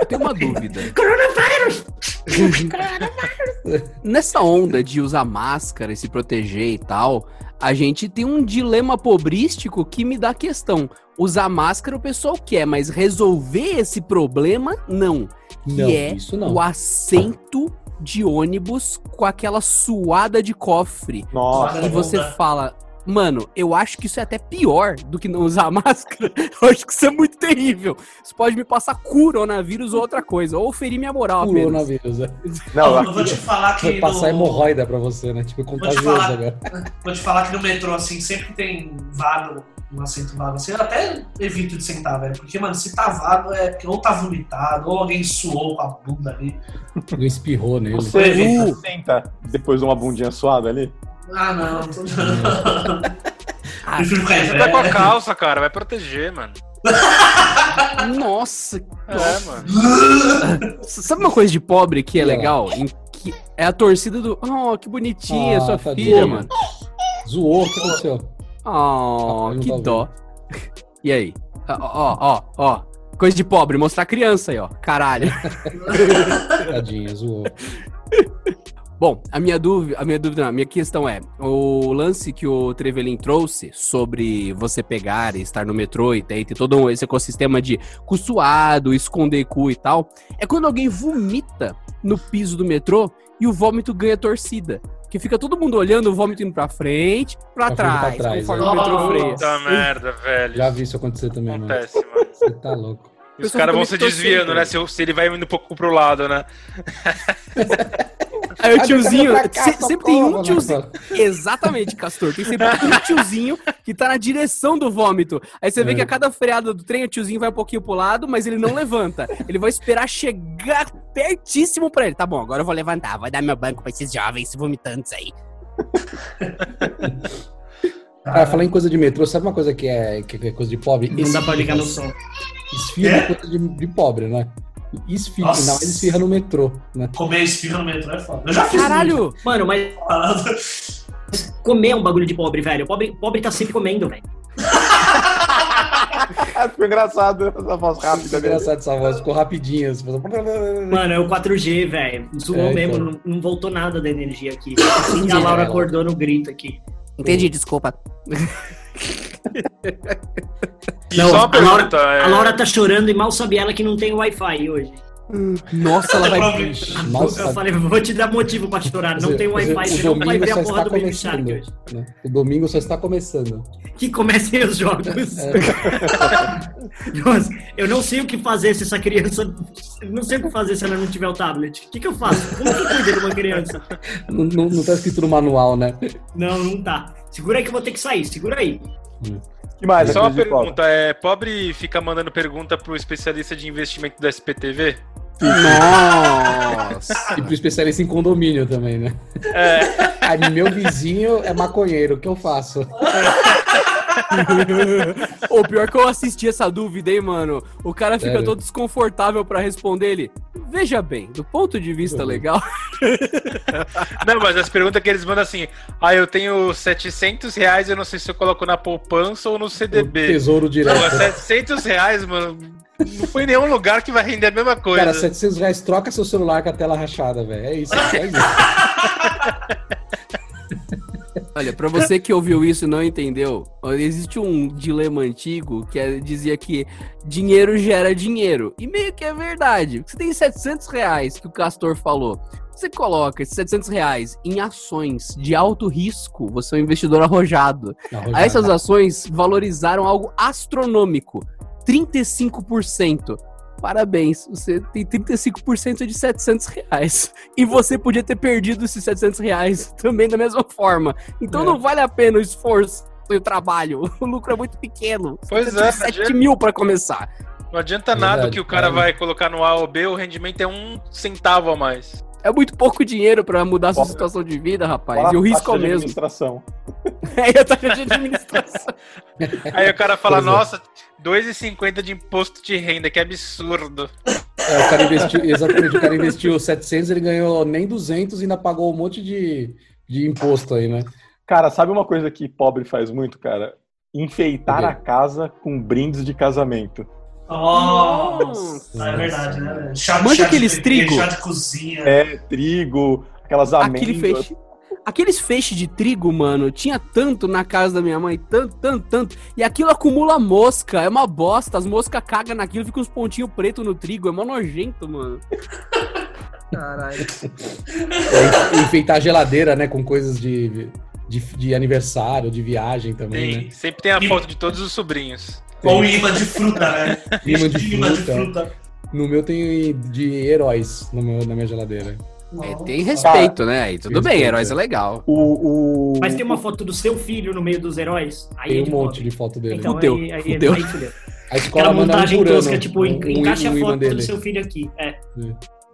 Eu tenho uma dúvida. <laughs> Coronavírus! <laughs> Nessa onda de usar máscara e se proteger e tal, a gente tem um dilema pobrístico que me dá questão. Usar máscara o pessoal quer, mas resolver esse problema, não. Que Não, é isso não. o assento de ônibus com aquela suada de cofre. Nossa, E É você fala, mano, eu acho que isso é até pior do que não usar <laughs> máscara. Eu acho que isso é muito terrível. Isso pode me passar coronavírus ou outra coisa, ou ferir minha moral apenas. Coronavírus, é. não, eu vou te falar que Vai passar no- hemorroida pra você, né? Tipo, contagioso falar. agora. <laughs> Vou te falar que no metrô, assim, sempre que tem vago, um assento vago, assim, eu até evito de sentar, velho. Porque, mano, se tá vago, é porque ou tá vomitado, ou alguém suou com a bunda ali. <laughs> Não espirrou nele. você Uh. senta depois de uma bundinha suada ali? Ah, não. Ah, Prefiro ficar em Você tá com a calça, cara, vai proteger, mano. <laughs> Nossa, É, mano. <laughs> Sabe uma coisa de pobre que é legal? Que é a torcida do. Oh, que bonitinha, Ah, sua tadinha. filha, mano. Zoou, o que aconteceu? Oh, Ah, que dó. <laughs> E aí? Ó, ó, ó, ó. Coisa de pobre, mostrar criança aí, ó. Caralho. Tadinha, zoou. Bom, a minha dúvida, a minha dúvida, não, a minha questão é, o lance que o Trevelin trouxe sobre você pegar e estar no metrô e ter, ter todo esse ecossistema de cu suado, esconder cu e tal, é quando alguém vomita no piso do metrô e o vômito ganha torcida. Que fica todo mundo olhando o vômito indo pra frente, pra, Pra frente, trás, pra trás, conforme é. o metrô Nossa. freia. Puta merda, velho. Já vi isso acontecer também, mano. Acontece, mano. Você tá louco. E os caras vão se desviando, torcendo, né? Se, se ele vai indo um pouco pro lado, né? <laughs> Aí o tiozinho, se- sempre tem um socorro, tiozinho. né? Exatamente, Castor. Tem sempre um tiozinho que tá na direção do vômito. Aí você vê É. que a cada freada do trem, o tiozinho vai um pouquinho pro lado, mas ele não levanta. Ele vai esperar chegar pertíssimo pra ele. Tá bom, agora eu vou levantar. Vai dar meu banco pra esses jovens vomitantes aí. <laughs> Ah, falar em coisa de metrô, sabe uma coisa que é, que é coisa de pobre? Não dá pra ligar no som. Esfirra É? é coisa de, de pobre, né? Esfirra, Nossa. ainda mais esfirra no metrô, né? Comer espirra no metrô é foda. Eu já fiz Caralho! Mano, mas <laughs> comer é um bagulho de pobre, velho. Pobre, pobre tá sempre comendo, velho. <laughs> Ficou engraçado essa voz rápida Ficou engraçado essa voz, ficou falou... Mano, é o 4G, velho. Zoou É, mesmo, então. não, não voltou nada da energia aqui. <laughs> Assim a Laura acordou no grito aqui. Entendi, desculpa. <laughs> Não, só uma a Laura- pergunta. é, A Laura tá chorando e mal sabe ela que não tem Wi-Fi hoje. Nossa, ela vai. <laughs> Nossa, Eu falei, vou te dar motivo pra chorar. Não tem Wi-Fi, o você não vai domingo ver só a porra está do Baby começando. Shark hoje. né? O domingo só está começando. Que comecem os jogos. É. <laughs> Nossa, eu não sei o que fazer se essa criança. Não sei o que fazer se ela não tiver o tablet. O que, que eu faço? Como que eu cuido de uma criança? Não, não, não tá escrito no manual, né? Não, não tá. Segura aí que eu vou ter que sair, segura aí. Que mais? Só uma pergunta, é pobre fica mandando pergunta pro especialista de investimento da SPTV? Nossa! E pro especialista em condomínio também, né? É, Ah, meu vizinho é maconheiro, o que eu faço? <laughs> O pior que eu assisti essa dúvida, hein, mano? O cara fica Sério? todo desconfortável pra responder ele. Veja bem, do ponto de vista Uhum. legal. <laughs> Não, mas as perguntas que eles mandam assim: ah, eu tenho 700 reais, eu não sei se eu coloco na poupança ou no O CDB. Tesouro direto. Não, é 700 reais, mano. Não foi em nenhum lugar que vai render a mesma coisa. Cara, 700 reais, troca seu celular com a tela rachada, velho. É isso, é isso. <laughs> Olha, pra você que ouviu isso e não entendeu, existe um dilema antigo que é- dizia que dinheiro gera dinheiro. E meio que é verdade. Você tem 700 reais que o Castor falou. Você coloca esses 700 reais em ações de alto risco, você é um investidor arrojado. Aí essas ações valorizaram algo astronômico, 35%. Parabéns, você tem 35% de 700 reais. E você podia ter perdido esses 700 reais também da mesma forma. Então É. não vale a pena o esforço e o trabalho. <laughs> O lucro é muito pequeno. Você Pois precisa é, de 7 adianta- mil para começar. Não adianta nada Verdade, que o cara cara. vai colocar no A ou B, o rendimento é um centavo a mais. É muito pouco dinheiro para mudar a sua situação de vida, rapaz. Fala E o a risco é o mesmo. administração. <laughs> É a taxa de administração. <laughs> Aí o cara fala, Pois é. nossa, 2,50 de imposto de renda, que absurdo. É, o cara investiu, exatamente, o cara investiu 700, ele ganhou nem 200 e ainda pagou um monte de, de imposto aí, né? Cara, sabe uma coisa que pobre faz muito, cara? Enfeitar a casa com brindes de casamento. Nossa, é verdade, né? Chá, Manja chá aqueles de trigo. Chá de cozinha. É, trigo, aquelas amêndoas. Aquele feixe. Aqueles feixes de trigo, mano, tinha tanto na casa da minha mãe, tanto, tanto, tanto. E aquilo acumula mosca, é uma bosta. As moscas cagam naquilo, fica uns pontinhos pretos no trigo, é mó nojento, mano. Caralho. É, enfeitar a geladeira, né, com coisas de, de, de aniversário, de viagem também, Tem- né? sempre tem a E- foto de todos os sobrinhos. Ou imã de fruta, né? <laughs> Imã de de fruta. No meu tem de heróis no meu, na minha geladeira. É, tem respeito, né? Aí tudo bem, heróis é é. legal. O, o... Mas tem uma foto do seu filho no meio dos heróis. Aí Tem é um monte pobre. de foto dele. Então, Fudeu, aí, aí, fudeu. aí fudeu. a escola Aquela manda um montagem ano. tosca, tipo, um- encaixa um a foto do seu filho aqui. É.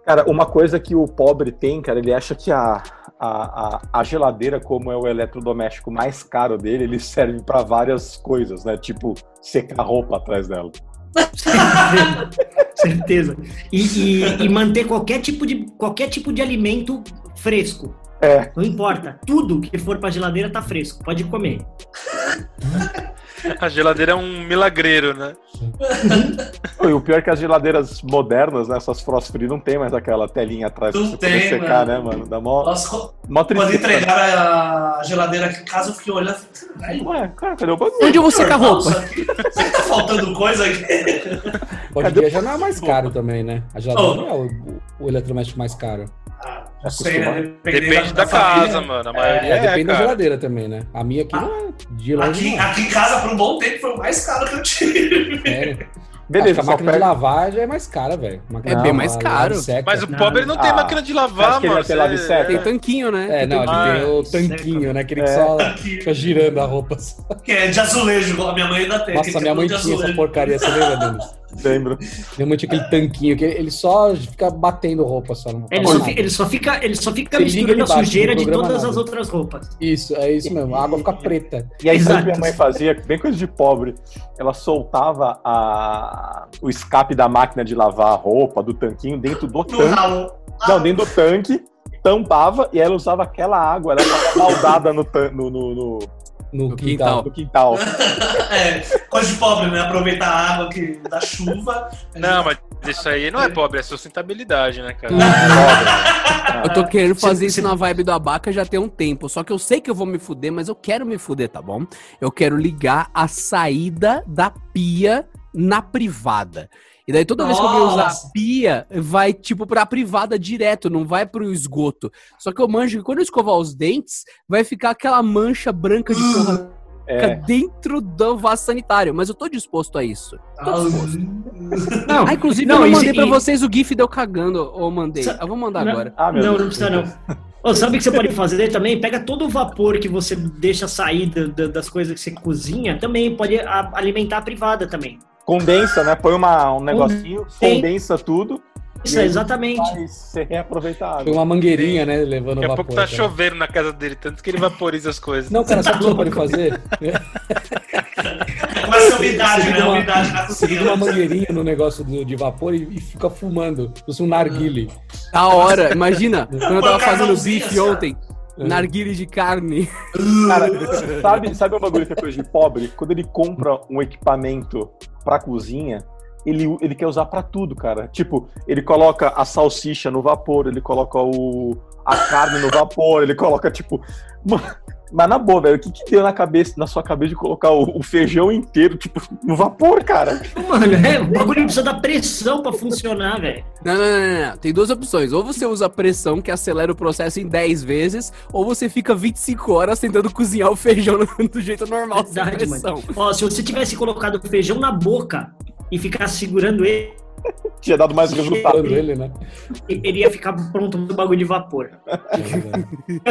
Cara, uma coisa que o pobre tem, cara, ele acha que a, a, a, a geladeira, como é o eletrodoméstico mais caro dele, ele serve pra várias coisas, né? Tipo, secar roupa atrás dela. <laughs> Certeza. E, e- e manter qualquer tipo, de, qualquer tipo de alimento fresco. É. Não importa. Tudo que for pra geladeira tá fresco. Pode comer. A geladeira é um milagreiro, né? E o pior é que as geladeiras modernas, né? Essas frost free, não tem mais aquela telinha atrás pra você tem, secar, mano. né, mano? Dá mó, Nossa, quando mó tristeza. entregaram a geladeira aqui em casa, eu fiquei olhando. Ué, cara, cadê o bagulho? Onde eu vou secar roupa? que tá faltando coisa aqui? Hoje em dia já não é mais caro também, né? A geladeira Oh. não é o, o eletrodoméstico mais caro. Ah, não sei, né? Depende da, família. casa, mano. A maioria É, é, depende da geladeira também, né? A minha aqui Ah. não é de longe Aqui, não. aqui em casa, por um bom tempo, foi o mais caro que eu tive. Sério. <laughs> Beleza, a máquina de lavar já é mais cara, velho. É bem mais caro. Mas o Não. pobre não tem Ah, máquina de lavar, ele mano. vai ter lave Você- seca? Tem tanquinho, né? É, não, Tem Ah, aqui tem o tanquinho, né? Aquele É. que só fica girando a roupa. que é de azulejo, igual a minha mãe ainda tem. Nossa, minha é mãe tinha essa porcaria, você lembra, Denis? Lembro. Mãe tinha aquele tanquinho que ele só fica batendo roupa só. Não Ele só, nada. fi- ele só fica, ele só fica misturando a sujeira de todas nada. as outras roupas. Isso, é isso mesmo. A água fica preta. E aí, sabe o que minha mãe fazia? Bem coisa de pobre. Ela soltava a... o escape da máquina de lavar a roupa, do tanquinho, dentro do No tanque. ralo. Não, dentro do tanque, tampava e ela usava aquela água, ela tava baldada no, tan- no, no, no- No, No quintal. no quintal. <laughs> É, coisa de pobre, né? Aproveitar a água que, da chuva. Não, mas isso aí não é pobre, é sustentabilidade, né, cara? <laughs> Eu tô querendo fazer isso na vibe do abaca já tem um tempo. Só que eu sei que eu vou me fuder, mas eu quero me fuder, tá bom? Eu quero ligar a saída da pia na privada. E daí toda vez que alguém usar Nossa. a pia, vai tipo pra privada direto, não vai pro esgoto. Só que eu manjo que quando eu escovar os dentes, vai ficar aquela mancha branca de porra É. dentro do vaso sanitário. Mas eu tô disposto a isso. Tô disposto. <laughs> Não, Ah, inclusive Não, eu não e- mandei pra e- vocês o GIF de eu cagando, ou mandei. Sa- Eu vou mandar Não. agora. Ah, meu não, Deus. não precisa não. <laughs> Ô, sabe o que você pode fazer também? Pega todo o vapor que você deixa sair da- da- das coisas que você cozinha, também pode a- alimentar a privada também. Condensa, né? Põe uma, um negocinho, Tem. condensa tudo. Isso, E exatamente. Vai ser reaproveitado. Foi uma mangueirinha, né? Levando Daqui a vapor. pouco tá cara. chovendo na casa dele, tanto que ele vaporiza as coisas. Não, cara, sabe o que você <laughs> pode fazer? Começa a umidade, Você né? A uma- umidade na Você cozinha. uma mangueirinha no negócio do- de vapor e, e fica fumando. Fosse um narguile. Da hora, imagina, quando eu tava fazendo bife assim, ontem, narguile de carne. Cara, sabe, sabe uma bagulho que é coisa de pobre? Quando ele compra um equipamento pra cozinha, ele, ele quer usar pra tudo, cara. Tipo, ele coloca a salsicha no vapor, ele coloca o, a carne no vapor, ele coloca, tipo. Mano, mas na boa, velho, o que, que deu na cabeça, na sua cabeça de colocar o, o feijão inteiro, tipo, no vapor, cara? Mano, é, o bagulho precisa da pressão pra funcionar, velho. Não, não, não, não, não. Tem duas opções. Ou você usa pressão, que acelera o processo em 10 vezes, ou você fica 25 horas tentando cozinhar o feijão no- <laughs> do jeito normal, sem Verdade, pressão. mano. Ó, se você tivesse colocado o feijão na boca e ficasse segurando ele, Tinha dado mais resultado. Falando ele, né? ele ia ficar pronto no bagulho de vapor. <laughs>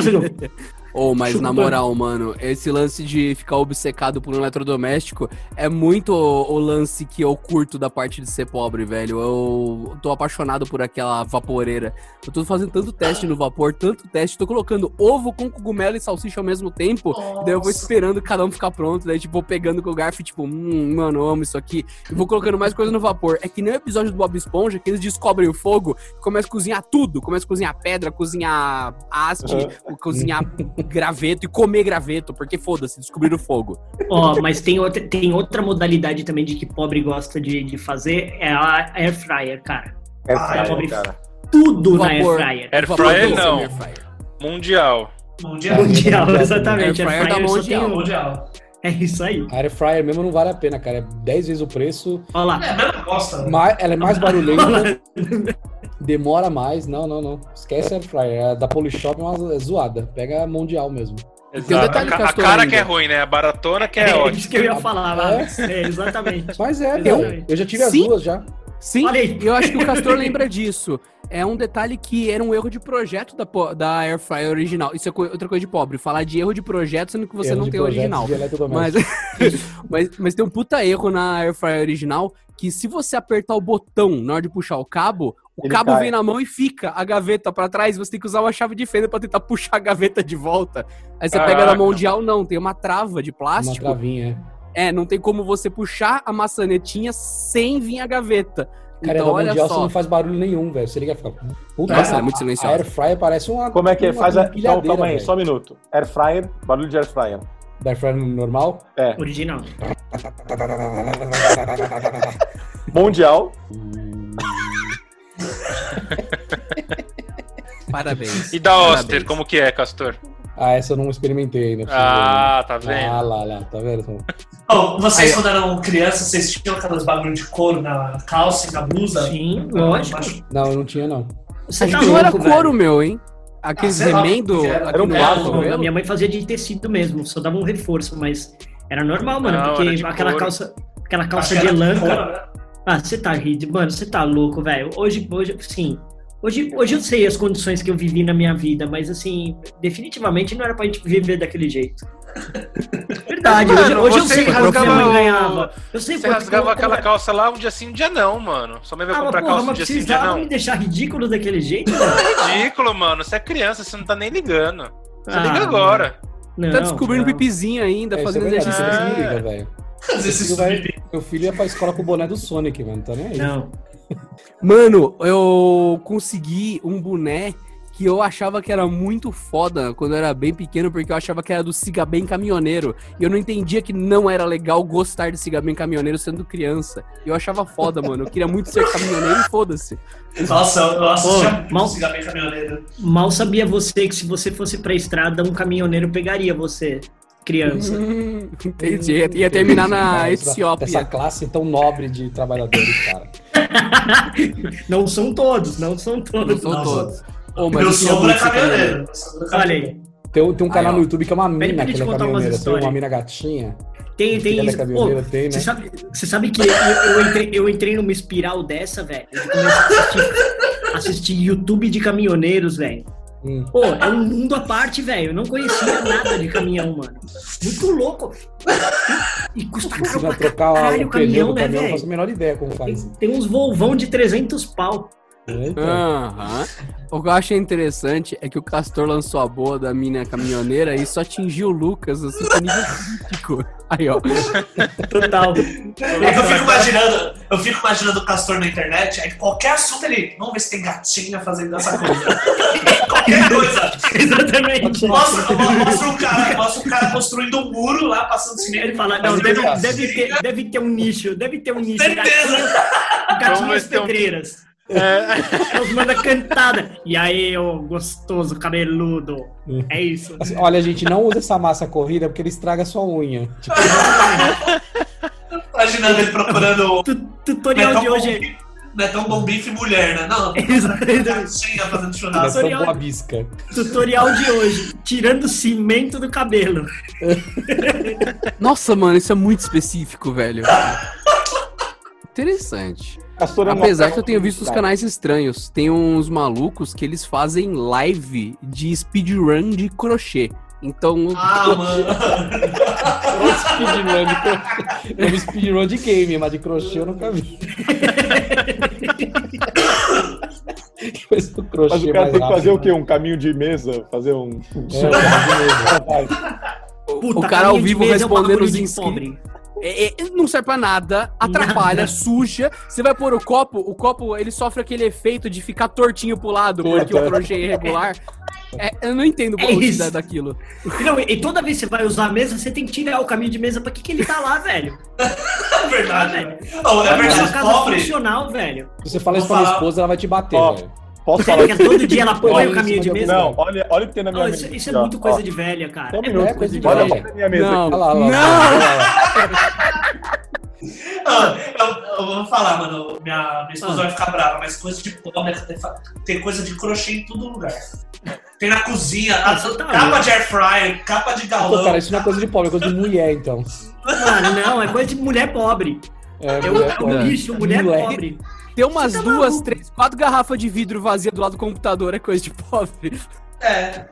Ou, mas na Chupando. moral, mano, esse lance de ficar obcecado por um eletrodoméstico é muito o, o lance que eu curto da parte de ser pobre, velho. Eu tô apaixonado por aquela vaporeira. Eu tô fazendo tanto teste no vapor, tanto teste, tô colocando ovo com cogumelo e salsicha ao mesmo tempo. Daí eu vou Nossa. esperando cada um ficar pronto, daí tipo, vou pegando com o garfo e tipo, hum, mano, eu amo isso aqui. E vou colocando mais coisa no vapor. É que nem o episódio do Bob Esponja, que eles descobrem o fogo e começam a cozinhar tudo. Começa a cozinhar pedra, cozinhar haste, cozinhar graveto e comer graveto, porque foda-se, descobriram o fogo. Ó, mas tem outra, tem outra modalidade também de que pobre gosta de, de fazer, é a air fryer, cara. É Ah, sério, pobre. cara. Tudo na Vapor. air fryer. Air fryer não. air fryer. Mundial. Mundial. Mundial, Mundial exatamente. Air Air fryer fryer da só tem Mundial. Mundial. É isso aí. A air fryer mesmo não vale a pena, cara. É 10 vezes o preço. Olha lá. É, mesmo gosta. né? Ela é mais barulhenta. Demora mais. Não, não, não. Esquece a air fryer. A da Polishop é uma é zoada. Pega a mundial mesmo. Tem um Exato. detalhe, a, a cara ainda. que é ruim, né? A baratona que é, É, ótima. isso que eu ia falar. É? É, exatamente. <laughs> Mas é, Exatamente. meu. Eu já tive as Sim. duas já. Sim, aí. eu acho que o Castor <laughs> lembra disso. É um detalhe que era um erro de projeto da, da Air Fryer original. Isso é co- outra coisa de pobre. Falar de erro de projeto, sendo que você Erro não tem o original. Mas, <laughs> mas, mas tem um puta erro na Air Fryer original que se você apertar o botão na hora de puxar o cabo, o Ele cabo cai. vem na mão e fica a gaveta pra trás. Você tem que usar uma chave de fenda pra tentar <laughs> puxar a gaveta de volta. Aí você pega Caraca. na mundial, não, tem uma trava de Uma plástico. travinha. É, não tem como você puxar a maçanetinha sem vir a gaveta. Cara, então, olha mundial você só. não faz barulho nenhum, velho. Você liga e fica. Puta, Nossa, é muito A silenciosa. air fryer parece uma. Como é que é? uma Faz a. Empilhadeira, calma aí, velho. só um minuto. Air fryer, barulho de air fryer. Da air fryer normal? É. Original. Mundial. <laughs> Parabéns. E da Parabéns. Oster, como que é, Castor? Ah, essa eu não experimentei ainda. Ah, tá vendo? Ah, lá, lá, tá vendo? Ô, vocês, quando eram crianças, vocês tinham aqueles bagulho de couro na calça e na blusa? Sim, lógico. embaixo? Não, eu não tinha, não. Você Acho tá que não era louco, couro velho. meu, hein? Aqueles Ah, remendo era- era um lado, Não, a minha mãe fazia de tecido mesmo, só dava um reforço, mas era normal, mano, Não, porque aquela couro. calça, aquela Acho calça que de lã? Ah, você tá rindo, mano, você tá louco, velho. Hoje, hoje, sim. Hoje, hoje eu sei as condições que eu vivi na minha vida, mas assim, definitivamente não era pra gente viver daquele jeito. <laughs> Verdade, hoje, Mano, hoje eu você sei quanto minha rasgava mãe ganhava. Eu sei Você rasgava como- aquela como- calça lá um dia sim, um dia não, mano. Sua mãe vai Ah, comprar porra, calça um mas dia sim, um dia precisava não. me deixar ridículo daquele jeito, <laughs> velho? Ridículo, mano. Você é criança, você não tá nem ligando. Você Ah, liga agora. Não, Tá descobrindo não. pipizinho ainda, É, é fazendo verdade, exercício. você Ah. se liga, velho. <laughs> Meu filho vai-. Meu filho ia pra escola com o boné do Sonic, mano. Tá nem aí. Não. Mano, eu consegui um boné que eu achava que era muito foda quando eu era bem pequeno, porque eu achava que era do Siga Bem Caminhoneiro. E eu não entendia que não era legal gostar de Siga Bem Caminhoneiro sendo criança. E eu achava foda, mano. Eu queria muito ser caminhoneiro e foda-se. Nossa, eu, assistia mal- Cigarro Caminhoneiro. Mal sabia você que se você fosse pra estrada, um caminhoneiro pegaria você, criança. <laughs> Entendi. Ia- Ia terminar na Cara, essa- Etiópia. Essa classe tão nobre de trabalhadores, cara. <laughs> não são todos, não são Não todos. são Não, todos. Ô, mas Meu eu é muito ser caminhoneiro. Olha aí. Tem, tem um canal no YouTube que é uma pra mina que é caminhoneira. Tem uma mina gatinha. Tem, tem isso. Pô, tem, né? você, sabe, você sabe que eu, eu entrei, eu entrei numa espiral dessa, velho. A assistir, assistir YouTube de caminhoneiros, velho. Hum. Pô, é um mundo à parte, velho. Eu não conhecia nada de caminhão, mano. Muito louco. E custa caro pra trocar caralho o caminhão, do né, caminhão, não faço a velho? menor ideia como Tem, faz. tem uns volvão de 300 pau. Então, Aham. O que eu achei interessante é que o Castor lançou a boa da mina caminhoneira e só atingiu o Lucas, assim, com nível crítico. Aí, ó. Total. É que eu fico imaginando, eu fico imaginando o Castor na internet, aí qualquer assunto ele. Vamos ver se tem gatinha fazendo essa coisa. <laughs> qualquer coisa. Exatamente. Mostra, mostra, um cara, mostra um cara construindo um muro lá, passando cimento. Ele fala, não, deve, deve, ter, deve ter um nicho, deve ter um nicho. Certeza. Gatinhas um- pedreiras. É, Elas mandam cantada. E aí, ô gostoso, cabeludo. Hum. É isso. assim, olha, gente, não usa essa massa corrida porque ele estraga a sua unha. Tipo, Imaginando ele procurando. Tu- tutorial Netão de hoje é. Bom Bife- Netão Bom Bife mulher, né? Não, <laughs> Exatamente. fazendo é churrasco. Tutorial- boa bisca. Tutorial de hoje. Tirando cimento do cabelo. Nossa, mano, isso é muito específico, velho. <laughs> Interessante. É Apesar que eu tenho visto os canais estranhos. Tem uns malucos que eles fazem live de speedrun de crochê. Então, Ah, mano. <laughs> Speedrun de crochê. Eu vi speedrun de game, mas de crochê eu nunca vi. Coisa do crochê Mas o cara tem que fazer o quê? Um caminho de mesa? Fazer um. um né? É, o cara de mesa. Puta, o cara ao caminho vivo é um respondendo os inscritos. É, é, não serve pra nada, atrapalha, Nada. suja. Você vai pôr o copo, o copo ele sofre aquele efeito de ficar tortinho pro lado, porque o é. crochê é irregular. É, eu não entendo É a isso. utilidade daquilo. E Não, e toda vez que você vai usar a mesa, você tem que tirar o caminho de mesa. Pra que, que ele tá lá, velho? <laughs> É verdade, velho. velho. Ô, é É uma verdade, casa pobre. funcional, velho. Se você fala isso pra minha esposa, ela vai te bater, Ó, velho. Posso falar que é todo dia ela põe Olha o caminho de eu- mesa? Não, olha, olha o que tem na minha Não, mesa. isso, isso é aqui, ó. muito coisa Ó, de velha, cara. Só um É minuto. coisa de Olha velha. na minha mesa. Não. Olha lá, olha lá. Não! lá. Ah, eu, eu vou falar, mano. Minha, minha esposa Ah. vai ficar brava, mas coisa de pobre tem, tem coisa de crochê em todo lugar. Tem na cozinha, a- Ah, tá capa de air fryer, capa de galão. Pô, cara, isso não é coisa de pobre, é coisa de mulher, então. <laughs> Mano, não, é coisa de mulher pobre. É, É mulher pobre. o lixo, mulher Mulher. pobre. Tem umas tá duas, maluco? três, quatro garrafas de vidro vazia do lado do computador, é coisa de pobre. É.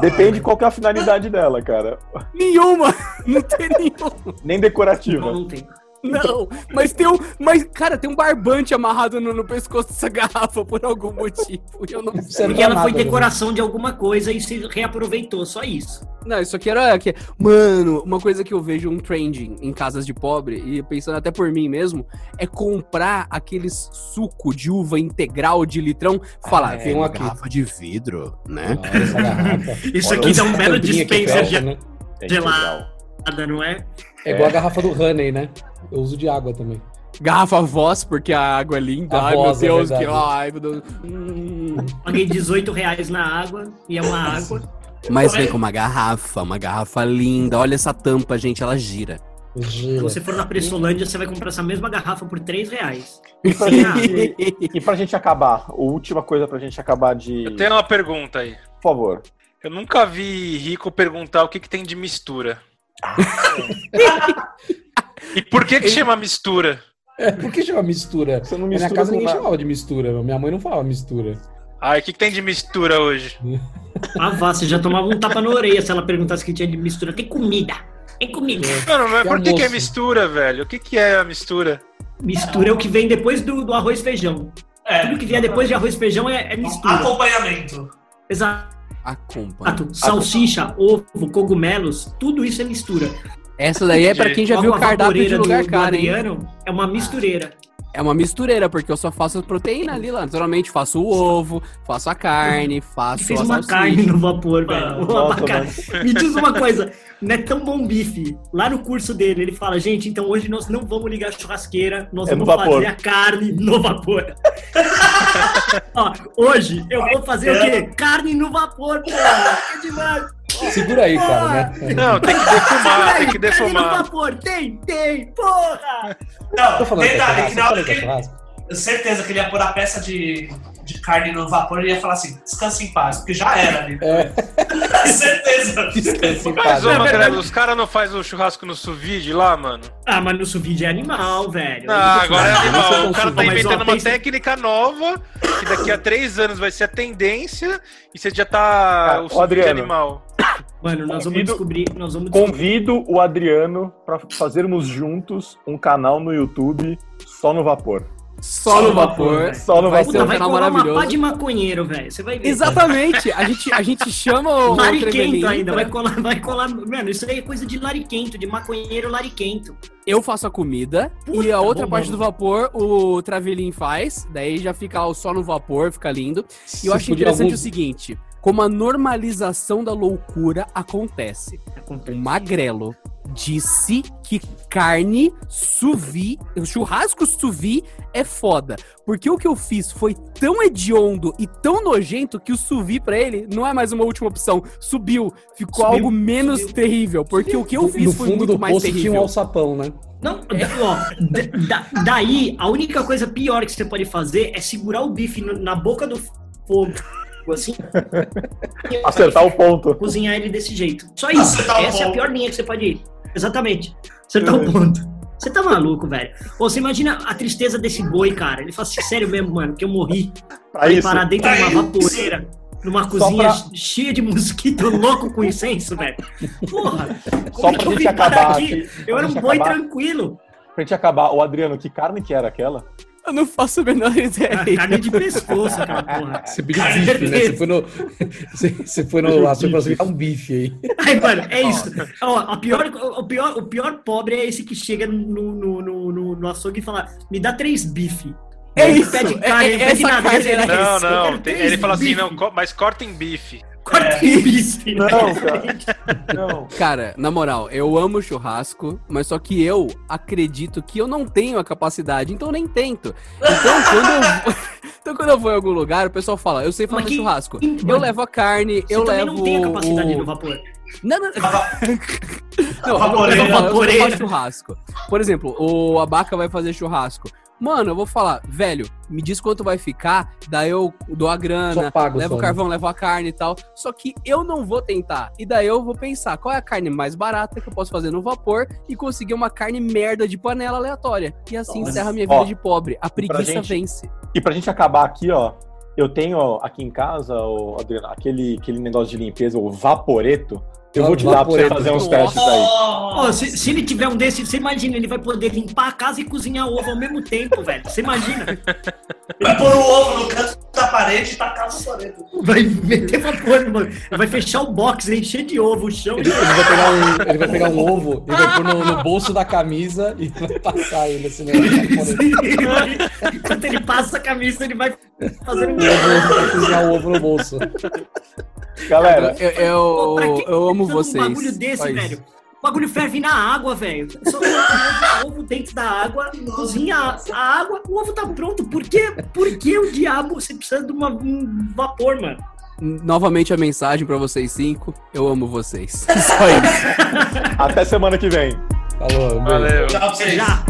Depende qual que é a finalidade dela, cara. Nenhuma! <laughs> Não tem nenhuma. Nem Não, decorativa. não tem. Não, mas tem um. Mas, cara, tem um barbante amarrado no, no pescoço dessa <laughs> garrafa por algum motivo. e Eu não sei. Porque pra ela foi decoração de alguma coisa e se reaproveitou, só isso. Não, isso aqui era. Que, mano, uma coisa que eu vejo um trending em casas de pobre, e pensando até por mim mesmo, é comprar aqueles suco de uva integral de litrão. Falar, Ah, vem tem um uma aqui. garrafa de vidro, né? Essa garrafa. <laughs> Isso aqui dá um belo dispenser de né? É gelada, não é? É igual a garrafa do Honey, né? Eu uso de água também. Garrafa voz, porque a água é linda. A Ai, voz, é meu Deus, que. verdade. Ai, meu Deus. Hum. Paguei 18 reais na água e é uma água. Mas vem com uma garrafa, uma garrafa linda. Olha essa tampa, gente, ela gira. Se Gira. você for na Pressolândia, você vai comprar essa mesma garrafa por 3 reais. E pra, gente, e pra gente acabar, a última coisa pra gente acabar de. eu tenho uma pergunta aí. Por favor. Eu nunca vi Rico perguntar o que, que tem de mistura. <laughs> e por que que chama mistura? É, por que chama mistura? Você não Na minha mistura casa com ninguém nada. chamava de mistura. Minha mãe não falava mistura. Ai, o que, que tem de mistura hoje? Ah, vá, você já tomava um tapa na orelha se ela perguntasse o que tinha de mistura. Tem comida. Tem comida. Mano, mas Que por que, que é mistura, velho? O que, que é a mistura? Mistura é o que vem depois do, do arroz e feijão. É, Tudo que vier depois de arroz e feijão é, é mistura. Acompanhamento. Exato. Acompanha. Salsicha, ovo, cogumelos, tudo isso é mistura. Essa daí é pra quem já viu o cardápio de lugar do, do caro, hein? Adriano é uma mistureira. É uma mistureira, porque eu só faço proteína ali lá. Naturalmente, faço o ovo, faço a carne, faço Fez a uma salsicha. carne no vapor, velho. Nossa. <laughs> Me diz uma coisa, não é tão bom bife. Lá no curso dele, ele fala, gente, então hoje nós não vamos ligar a churrasqueira, nós É vamos fazer a carne no vapor. <laughs> Ó, hoje eu vou fazer o quê? Carne no vapor, porra. É demais. Segura aí, cara, né? Não, tem que defumar, tem que Carne no defumar. vapor, tem, tem, porra. Não, Tô falando é detalhe, que churrasco, na eu hora que é certeza que ele ia pôr a peça de, de carne no vapor e ia falar assim, descansa em paz, porque já era ali. É. <laughs> certeza. Descanse em Mas, paz. ô, É Magrelo, os caras não fazem o churrasco no sous vide lá, mano? Ah, mas no sous-vide é animal, velho. Ah, agora é animal. O cara tá Mas, inventando uma técnica nova, que daqui a três anos vai ser a tendência, e você já tá. Ah, o ô, sous vide Adriano. animal. Mano, nós vamos Convido- descobrir, nós vamos descobrir. Convido o Adriano pra fazermos juntos um canal no YouTube só no vapor. Só no vapor. Só no Vai vapor. ser um vai canal colar uma maravilhoso. pá de maconheiro, velho. Você vai ver. Exatamente. A gente, a gente chama o Lariquento ainda, vai colar, vai colar. Mano, isso aí é coisa de lariquento, de maconheiro lariquento. Eu faço a comida Puta, e a outra bom, parte bom. do vapor o Travelin faz. Daí já fica lá só no vapor, fica lindo. E Se eu acho interessante alguns- o seguinte: como a normalização da loucura acontece. O Magrelo disse que carne suvi, churrasco suvi é foda. Porque o que eu fiz foi tão hediondo e tão nojento que o suvi pra ele não é mais uma última opção. Subiu, ficou Subiu, algo menos subiu. terrível. Porque o que eu fiz no foi fundo muito do mais poço tinha um terrível. alçapão, né? Não, da- ó, da- da- daí, a única coisa pior que você pode fazer é segurar o bife no- na boca do fogo, assim, <laughs> Acertar o ponto. cozinhar ele desse jeito. Só isso. Acertar Essa é a pior linha que você pode ir. Exatamente. Acertar o ponto. Você tá maluco, velho. Ou você imagina a tristeza desse boi, cara. Ele fala assim, sério mesmo, mano, que eu morri Pra isso. parar dentro Pra de uma isso. vaporeira, numa cozinha pra- cheia de mosquito <laughs> louco com incenso, velho. Porra! Só como pra gente acabar aqui? aqui. Eu pra era um boi acabar- tranquilo. Pra gente acabar, o Adriano, que carne que era aquela? Eu não faço a menor ideia. Ah, Carne de pescoço, aquela porra. <laughs> Você pediu Carne bife, né? de Você foi no. Você, você foi no açougue falou assim: dá um bife aí. Ai, mano, é isso. Ó, a pior, o, pior, o pior pobre é esse que chega no, no, no, no, no açougue e fala: me dá três bife. É Ele isso, pede é- carne, é ele pede essa nada. ele- Não, não. ele fala assim, não, co- mas corta em bife. Corta em bife. Não, cara. Não. Cara, na moral, eu amo churrasco, mas só que eu acredito que eu não tenho a capacidade, então eu nem tento. Então <laughs> quando eu, <laughs> então, quando eu vou em algum lugar, o pessoal fala, eu sei fazer que- churrasco. Eu mano, levo a carne, Você eu também levo. não tem a capacidade o... no vapor. Não, não, <laughs> não, eu não eu faço churrasco. Por exemplo, o Abaca vai fazer churrasco. Mano, eu vou falar, velho, me diz quanto vai ficar, daí eu dou a grana, pago, levo só, o né? carvão, levo a carne e tal. Só que eu não vou tentar. E daí eu vou pensar qual é a carne mais barata que eu posso fazer no vapor e conseguir uma carne merda de panela aleatória. E assim Nossa. encerra a minha vida Ó, de pobre. A preguiça gente- vence. E pra gente acabar aqui, ó, eu tenho aqui em casa, ó, Adriano, aquele, aquele negócio de limpeza, o vaporeto. Eu vou te dar pra você fazer uns testes aí. Ó, se, se ele tiver um desse, você imagina, ele vai poder limpar a casa e cozinhar ovo ao mesmo tempo, <laughs> velho. Você imagina? Vai pôr o ovo no canto da parede e tacar no parede. Vai meter vapor, mano. Vai fechar o box, encher de ovo o chão. Ele, ele vai pegar um, ele vai pegar um ovo e vai pôr no, no bolso da camisa e vai passar ele assim, né? Ele Enquanto ele passa a camisa, ele vai fazendo um O ovo, vai cozinhar o ovo no bolso. Galera, Eu, eu, eu amo vocês. Um bagulho desse, Só isso. velho. O bagulho ferve na água, velho. Só coloca o ovo dentro da água, cozinha a a água, o ovo tá pronto. Por que, por que o diabo você precisa de uma- um vapor, mano? Novamente a mensagem pra vocês cinco. Eu amo vocês. <laughs> Só isso. até semana que vem. Falou, beijo. Valeu. Tchau pra vocês. Já.